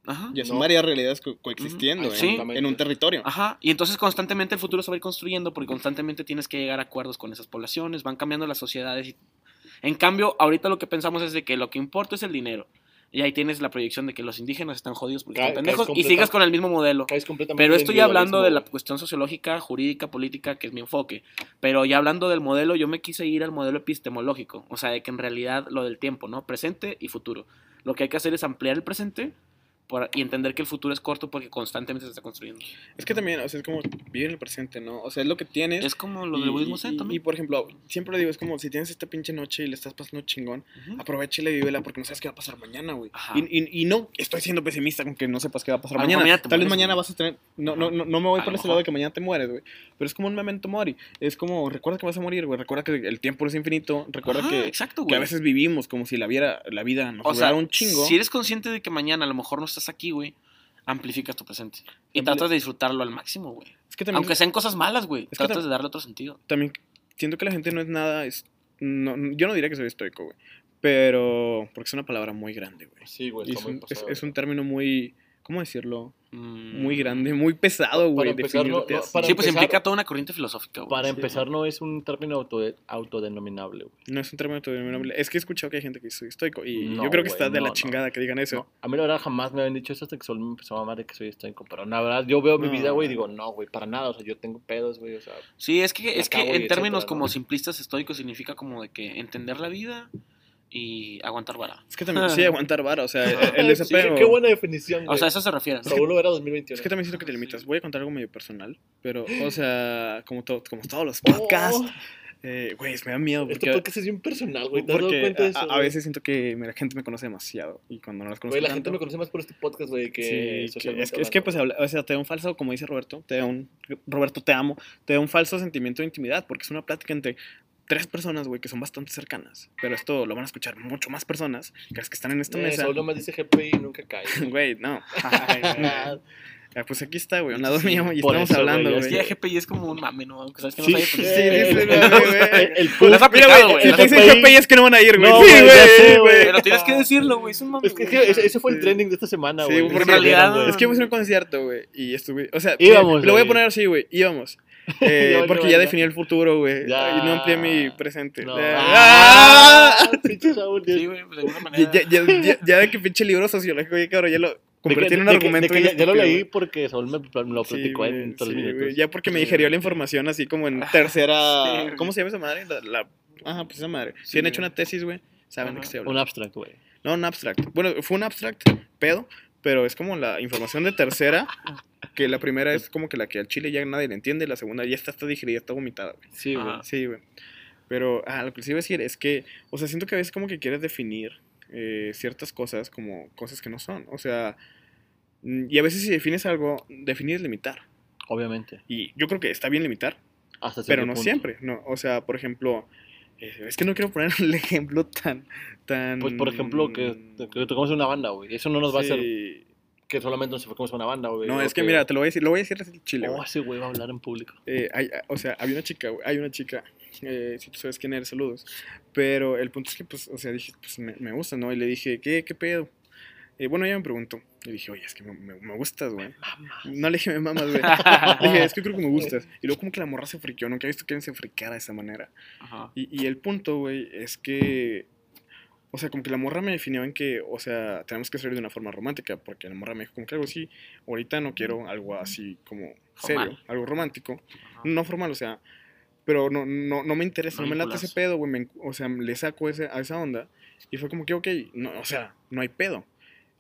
Ajá. Ya son No. varias realidades co- coexistiendo en- Sí. en, un territorio. Ajá, y entonces constantemente el futuro se va a ir construyendo porque constantemente tienes que llegar a acuerdos con esas poblaciones, van cambiando las sociedades. Y... En cambio, ahorita lo que pensamos es de que lo que importa es el dinero. Y ahí tienes la proyección de que los indígenas están jodidos porque Cae- caes pendejos y sigas con el mismo modelo. Pero estoy hablando de la cuestión sociológica, jurídica, política, que es mi enfoque. Pero ya hablando del modelo, yo me quise ir al modelo epistemológico. O sea, de que en realidad lo del tiempo, ¿no? Presente y futuro. Lo que hay que hacer es ampliar el presente por- y entender que el futuro es corto porque constantemente se está construyendo. Es que también, o sea, es como vivir en el presente, ¿no? O sea, es lo que tienes. Es como lo del budismo zen también. y, por ejemplo, siempre lo digo, es como si tienes esta pinche noche y le estás pasando chingón, Ujú. aprovechela y vívela porque no sabes qué va a pasar mañana, güey. Y, y, y no estoy siendo pesimista con que no sepas qué va a pasar A mañana. mañana Tal vez mañana vas a tener. No, no, no, no me voy A por ese lado de que mañana te mueres, güey. Pero es como un memento mori. Es como, recuerda que vas a morir, güey. Recuerda que el tiempo es infinito. Recuerda Ajá, que, exacto, que a veces vivimos como si la, viera, la vida nos O sea, un chingo. si eres consciente de que mañana a lo mejor no estás aquí, güey, amplificas tu presente. Y Ampli- tratas de disfrutarlo al máximo, güey. es que Aunque sean cosas malas, güey. Es que Tratas de darle otro sentido. también siento que la gente no es nada. Es, no, yo no diría que soy estoico, güey. Pero. Porque es una palabra muy grande, güey. Sí, güey. Es un, es, es un término muy. ¿Cómo decirlo? Mm. Muy grande, muy pesado, güey. No- Sí, pues empezar- implica toda una corriente filosófica, güey. Para Sí. empezar, no es un término auto, autodenominable, güey. No es un término autodenominable. Es que he escuchado que hay gente que soy estoico. Y No, yo creo que güey, está de no, la no. chingada que digan eso. No, a mí la verdad jamás me habían dicho eso hasta que solo me empezó a mamar de que soy estoico. Pero la verdad, yo veo mi vida, güey, y digo, no, güey, para nada. O sea, yo tengo pedos, güey, o sea... Sí, es que, es que en términos etcétera, como ¿no? simplistas estoicos significa como de que entender la vida y aguantar vara. Es que también sí aguantar vara. O sea, el, Sí, desapego. qué, qué buena definición, güey. O sea, a eso se refiere. ¿no? Saúl era 2021. Es que también siento que te limitas. Voy a contar algo medio personal. Pero, o sea, como, to- como todos los Oh, podcasts. eh, Güey, me da miedo. Este Porque, podcast es bien personal, güey. ¿Te has dado porque cuenta de a, eso? a veces siento que la gente me conoce demasiado. Y cuando no las conozco Güey, la gente me conoce más por este podcast, güey, que Sí, que- es, que, es que, pues, o sea, te da un falso, como dice Roberto, te da un, Roberto, te amo, te da un falso sentimiento de intimidad, porque es una plática entre tres personas, güey, que son bastante cercanas, pero esto lo van a escuchar mucho más personas que las que están en esta Eh, mesa. Solo más dice GPI y nunca cae. Güey, no. Ah, pues aquí está, güey, a un lado Sí, mío y estamos eso, hablando, güey, Es que GPI es como un mame, ¿no? Aunque sabes que no Sí, sabe, sí, pues, sí, el- sí, el- güey. el Pues has Mira, aplicado, güey, si te dicen GPI es que no van a ir, güey. No, sí, güey. Pero tienes que decirlo, güey. Es un mame. Es que, es güey. que ese, ese fue el Sí. trending de esta semana, Sí, güey. porque No en realidad-. Es que íbamos a un concierto, güey, y estuve, o sea, Íbamos, lo voy a poner así, güey, íbamos. Eh, Ya, porque ya, definí el futuro, güey, Ya. y no amplié mi presente. No. Eh, ¡Ah! ¡ah! Pinche Saúl, Sí, güey, pues, de alguna Ya, manera. ya, ya, de que pinche libro sociológico, ya cabrón, ya lo convertí en un que- argumento. de que ya, ya lo leí porque Saúl me, me lo platicó en tres sí, minutos. güey, Ya porque me Sí. digerió la información así como en Sí, tercera. ¿Cómo se llama esa madre? La, la- Ajá, pues esa madre. Sí, Si han hecho una tesis, güey. saben de qué estoy Un hablando. abstract, güey. No, un abstract. Bueno, fue un abstract, pedo, pero es como la información de tercera, que la primera es como que la que al chile ya nadie le entiende, la segunda ya está, está digerida, está vomitada, güey. Sí, güey. Sí, güey. Pero, ah, lo que les iba a decir es que, o sea, siento que a veces como que quieres definir eh, ciertas cosas como cosas que no son. O sea, mm, y a veces si defines algo, definir es limitar. Obviamente. Y yo creo que está bien limitar, Hasta pero no punto. siempre, ¿no? O sea, por ejemplo, eh, es que no quiero poner el ejemplo tan, tan... Pues, por ejemplo, que, que tocamos una banda, güey. Eso no nos va a hacer Sí. Que solamente nos enfocamos en una banda, güey. No, es que mira, te lo voy a decir, lo voy a decir chile, Oh, ese güey va a hablar en público. Eh, hay- o sea, había una chica, güey, hay una chica, eh, si tú sabes quién eres, saludos. Pero el punto es que, pues, o sea, dije, pues me, me gusta, ¿no? Y le dije, ¿qué, qué pedo? Eh, bueno, ella me preguntó. Le dije, oye, es que me, me- me gustas, güey. No le dije, me mamas, güey. Le dije, es que creo que me gustas. Y luego como que la morra se friqueó, nunca he visto que alguien se friqueara de esa manera. Ajá. Y, y el punto, güey, es que, o sea, como que la morra me definió en que, o sea, tenemos que ser de una forma romántica, porque la morra me dijo como que algo así, ahorita no quiero algo así como serio, Formal. algo romántico, Ajá. no formal, o sea, pero no, no, no me interesa, No no, me late ese pedo, güey, o sea, le saco ese, a esa onda, y fue como que, ok, no, o sea, no hay pedo.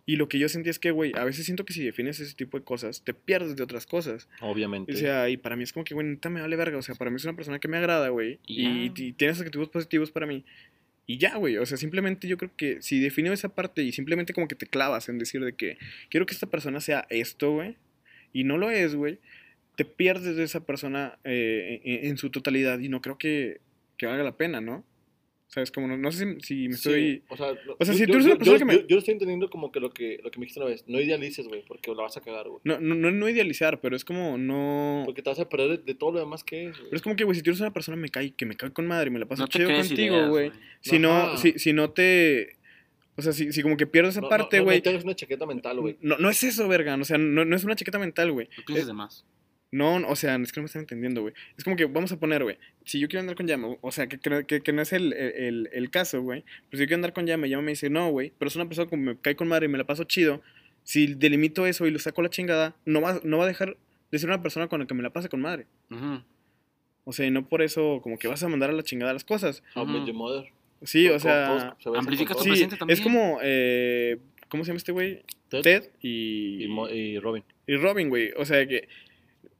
Y lo que yo sentí es que, güey, a veces siento que si defines ese tipo de cosas, te pierdes de otras cosas. Obviamente. O sea, y para mí es como que, güey, neta me vale verga. O sea, para mí es una persona que me agrada, güey. Y Y, y tienes objetivos positivos para mí. Y ya, güey. O sea, simplemente yo creo que si defino esa parte y simplemente como que te clavas en decir de que quiero que esta persona sea esto, güey. Y no lo es, güey. Te pierdes de esa persona eh, en, en su totalidad y no creo que, que valga la pena, ¿no? ¿Sabes? Como no, no sé si, si me Sí, estoy... o sea, lo- o sea, yo- si tú yo- eres una persona yo- que me- Yo, yo estoy entendiendo como que lo que, lo que me dijiste una vez. No idealices, güey, porque la vas a cagar, güey. No, no, no, no idealizar, pero es como no... Porque te vas a perder de, de todo lo demás que es, güey. Pero es como que, güey, si tú eres una persona me cae, que me cae con madre y me la paso No chido contigo, güey. Si Ajá. no, si, si no te. O sea, si, si como que pierdes esa No- no- parte, no- güey. No, tengas una chaqueta mental, güey. No, no es eso, verga. O sea, no, no es una chaqueta mental, güey. No pienses Eh, de más. No, no, o sea, es que no me están entendiendo, güey. Es como que vamos a poner, güey. Si yo quiero andar con llama, o sea, que, que, que- no es el, el, el caso, güey. Pues si yo quiero andar con llama y llama me dice, no, güey. Pero es una persona que me cae con madre y me la paso chido. Si delimito eso y lo saco a la chingada, no va, no va a dejar de ser una persona con la que me la pase con madre. O sea, y no por eso como que vas a mandar a la chingada las cosas. Met Your Mother. Sí, o sea. besan Amplifica tu. Sí, presente también. es como, eh, ¿cómo se llama este güey? Ted, Ted y, y, Mo- y Robin. y Robin, güey. O sea que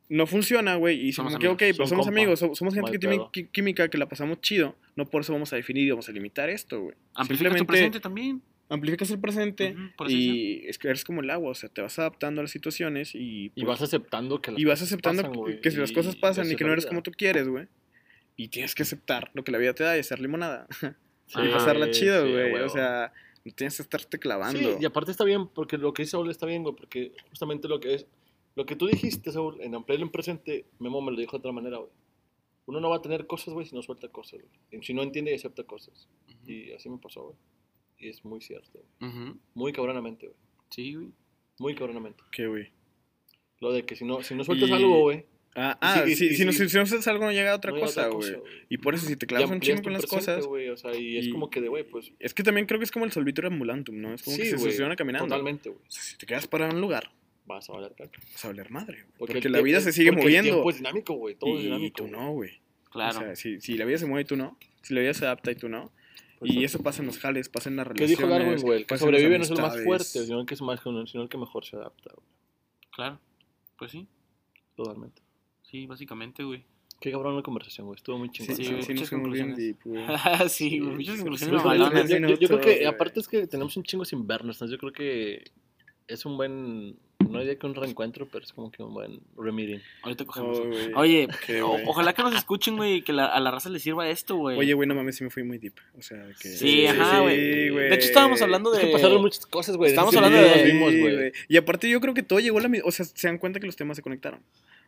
no funciona, güey. Y Somos que, ok, pues somos compa. amigos, so- somos gente que tiene química, que la pasamos chido. No por eso vamos a definir y vamos a limitar esto, güey. Amplifica tu presente también. amplificas el presente y es que eres como el agua, o sea, te vas adaptando a las situaciones y, Y pues, vas aceptando que las y vas aceptando pasan, que si las cosas pasan y que no eres como tú quieres, güey. Y tienes que aceptar lo que la vida te da y hacer limonada. Sí, y pasarla chido, sí, güey. o sea, no tienes que estarte clavando. Sí, y aparte está bien, porque lo que dice Saúl está bien, güey, porque justamente lo que es, lo que tú dijiste, Saúl, en ampliar en presente, Memo me lo dijo de otra manera, güey. Uno no va a tener cosas, güey, si no suelta cosas, güey. Si no entiende y acepta cosas. Ujú. Y así me pasó, güey. Y es muy cierto, güey. Ujú. Muy cabronamente, güey. Sí, güey. Muy cabronamente. ¿Qué, güey? Lo de que si no, si no sueltas Y- algo, güey. Ah, ah sí, si, y si, no, sí. si, si no haces algo, no llega a otra no cosa, güey. Y por eso, si te clavas un chingo con las presente, cosas. güey, o sea, y es y- como que de, güey, pues. Es que también creo que es como el solvitur ambulantum, ¿no? Es como que sí, se güey. caminando. Totalmente, güey. O sea, si te quedas parado en un lugar, Vas a valer caca. vas a valer madre, güey. Porque, el la vida se sigue porque El moviendo. tiempo es dinámico, güey. Todo es y dinámico. tú güey. no, güey. Claro. O sea, si, si la vida se mueve y tú no. Si la vida se adapta y tú no. Pues, y eso pasa en los jales, pasa en las ¿Qué relaciones. dijo Darwin, güey? El que sobrevive no es el más fuerte, sino el que, es más, sino el que mejor se adapta, güey. Claro. Pues sí. Totalmente. Sí, básicamente, güey. Qué cabrón la conversación, güey. Estuvo muy Sí, chingón. sí, Sí, sí, muchas conclusiones. deep, güey. sí, güey. Muchas sí, conclusiones sí, Yo, yo- yo- creo que, aparte es que tenemos un chingo sin vernos, entonces yo creo que es un buen, no diría que un reencuentro, pero es como que un buen remeeting. Ahorita cogemos. Oh. Oye, Qué o- güey. ojalá que nos escuchen, güey, y que la- a la raza le sirva esto, güey. Oye, güey, no mames, sí me fui muy deep. O sea, que... Sí, ajá, güey. De hecho, estábamos hablando Es de. que pasaron muchas cosas, güey. Estamos Desde hablando de- Sí, güey. güey. Y aparte yo creo que todo llegó a la misma... O sea, se dan cuenta que los temas se conectaron.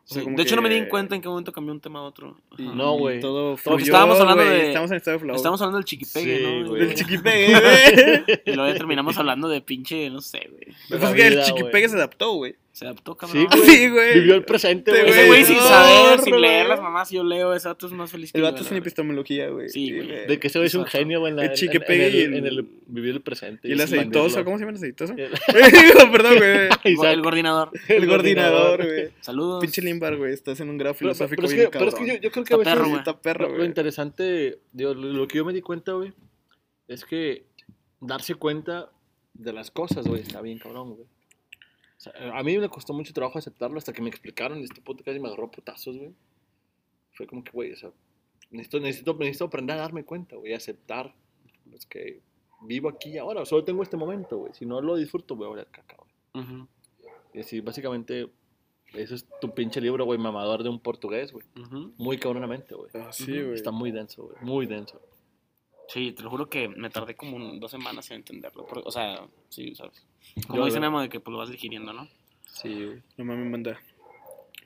O sea, Sí, como De hecho, no me di en cuenta en qué momento cambió un tema a otro. Ajá. No, güey. Todo Porque fluyó, estábamos hablando güey, de- Estamos en estado de flow. Estamos hablando del chiquipegue, Sí, ¿no? Del chiquipegue, güey. Y luego ya terminamos hablando de pinche, no sé, güey. Pues es que el chiquipegue se adaptó, güey. Se adaptó, Sí, cabrón. güey. Sí, güey. Vivió el presente, Ese güey. Ese güey sin saber, sin güey. leer las mamás, yo leo, ese vato es más feliz que El vato es verdad. epistemología, güey. Sí, güey. De que ese güey es un genio, güey, en, la- El en- el, en el vivir el presente. Y el aceitoso, ¿cómo se llama el aceitoso? El- Perdón, güey. El, coordinador. El coordinador, güey. Saludos. Pinche Limbar, güey. Estás en un grafo Pero, filosófico bien pero es que yo, creo que a veces perro, güey. Está perro, lo, lo güey. interesante, lo que yo me di cuenta, güey, Es que darse cuenta de las cosas, güey, está bien cabrón, güey. O sea, a mí me costó mucho trabajo aceptarlo hasta que me explicaron y este puto casi me agarró putazos, güey. Fue como que, güey, o sea, necesito, necesito, necesito aprender a darme cuenta, güey, a aceptar. Es que vivo aquí y ahora, solo tengo este momento, güey. Si no lo disfruto, voy a oler caca, güey. Ujú, Y así, básicamente, eso es tu pinche libro, güey, mamador de un portugués, güey. Muy cabronamente, güey. Ah, sí, güey. Está muy denso, güey. Muy denso. Sí, te lo juro que me tardé como un- dos semanas en entenderlo. porque- o sea, sí, ¿sabes? Como dice. Memo, de que pues, lo vas digiriendo, ¿no? Sí, güey. No mames, manda.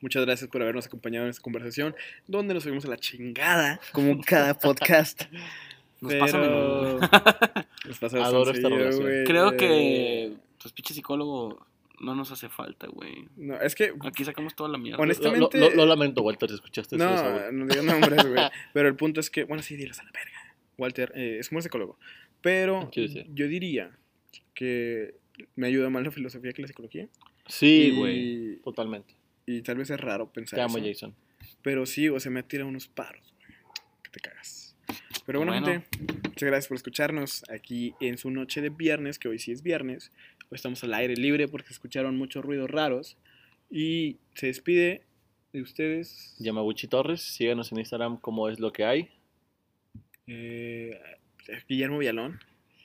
Muchas gracias por habernos acompañado en esta conversación, donde nos fuimos a la chingada, como cada podcast. Nos pasa a menudo, güey. Nos pasa Adoro esta relación. güey. Creo que, pues, pinche psicólogo no nos hace falta, güey. No, es que... Aquí sacamos toda la mierda. Honest- Lo, lo- Honestamente- lo- lo lamento, Walter, si escuchaste eso. de Saúl. No, no digo nombres, güey. Pero el punto es que... Bueno, sí, dilos a la verga. Walter eh, es como psicólogo. Pero Sí, sí. yo diría que me ayuda más la filosofía que la psicología. Sí, güey. Totalmente. Y tal vez es raro pensar Te amo, eso. Jason. Pero sí, o se me ha tirado unos paros, güey. Que te cagas. Pero bueno, Bueno. gente, muchas gracias por escucharnos aquí en su noche de viernes, que hoy sí es viernes. Hoy estamos al aire libre porque escucharon muchos ruidos raros. Y se despide de ustedes. Yamaguchi Torres. Síganos en Instagram como es lo que hay. Eh, Guillermo Villalón.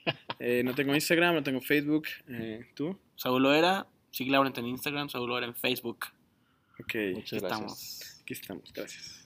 Eh, no tengo Instagram, no tengo Facebook. Eh, ¿Tú? Saúl era, sigue Laurent en Instagram, Saúl era en Facebook. Ok, Muchas Aquí gracias. estamos. aquí estamos. Gracias.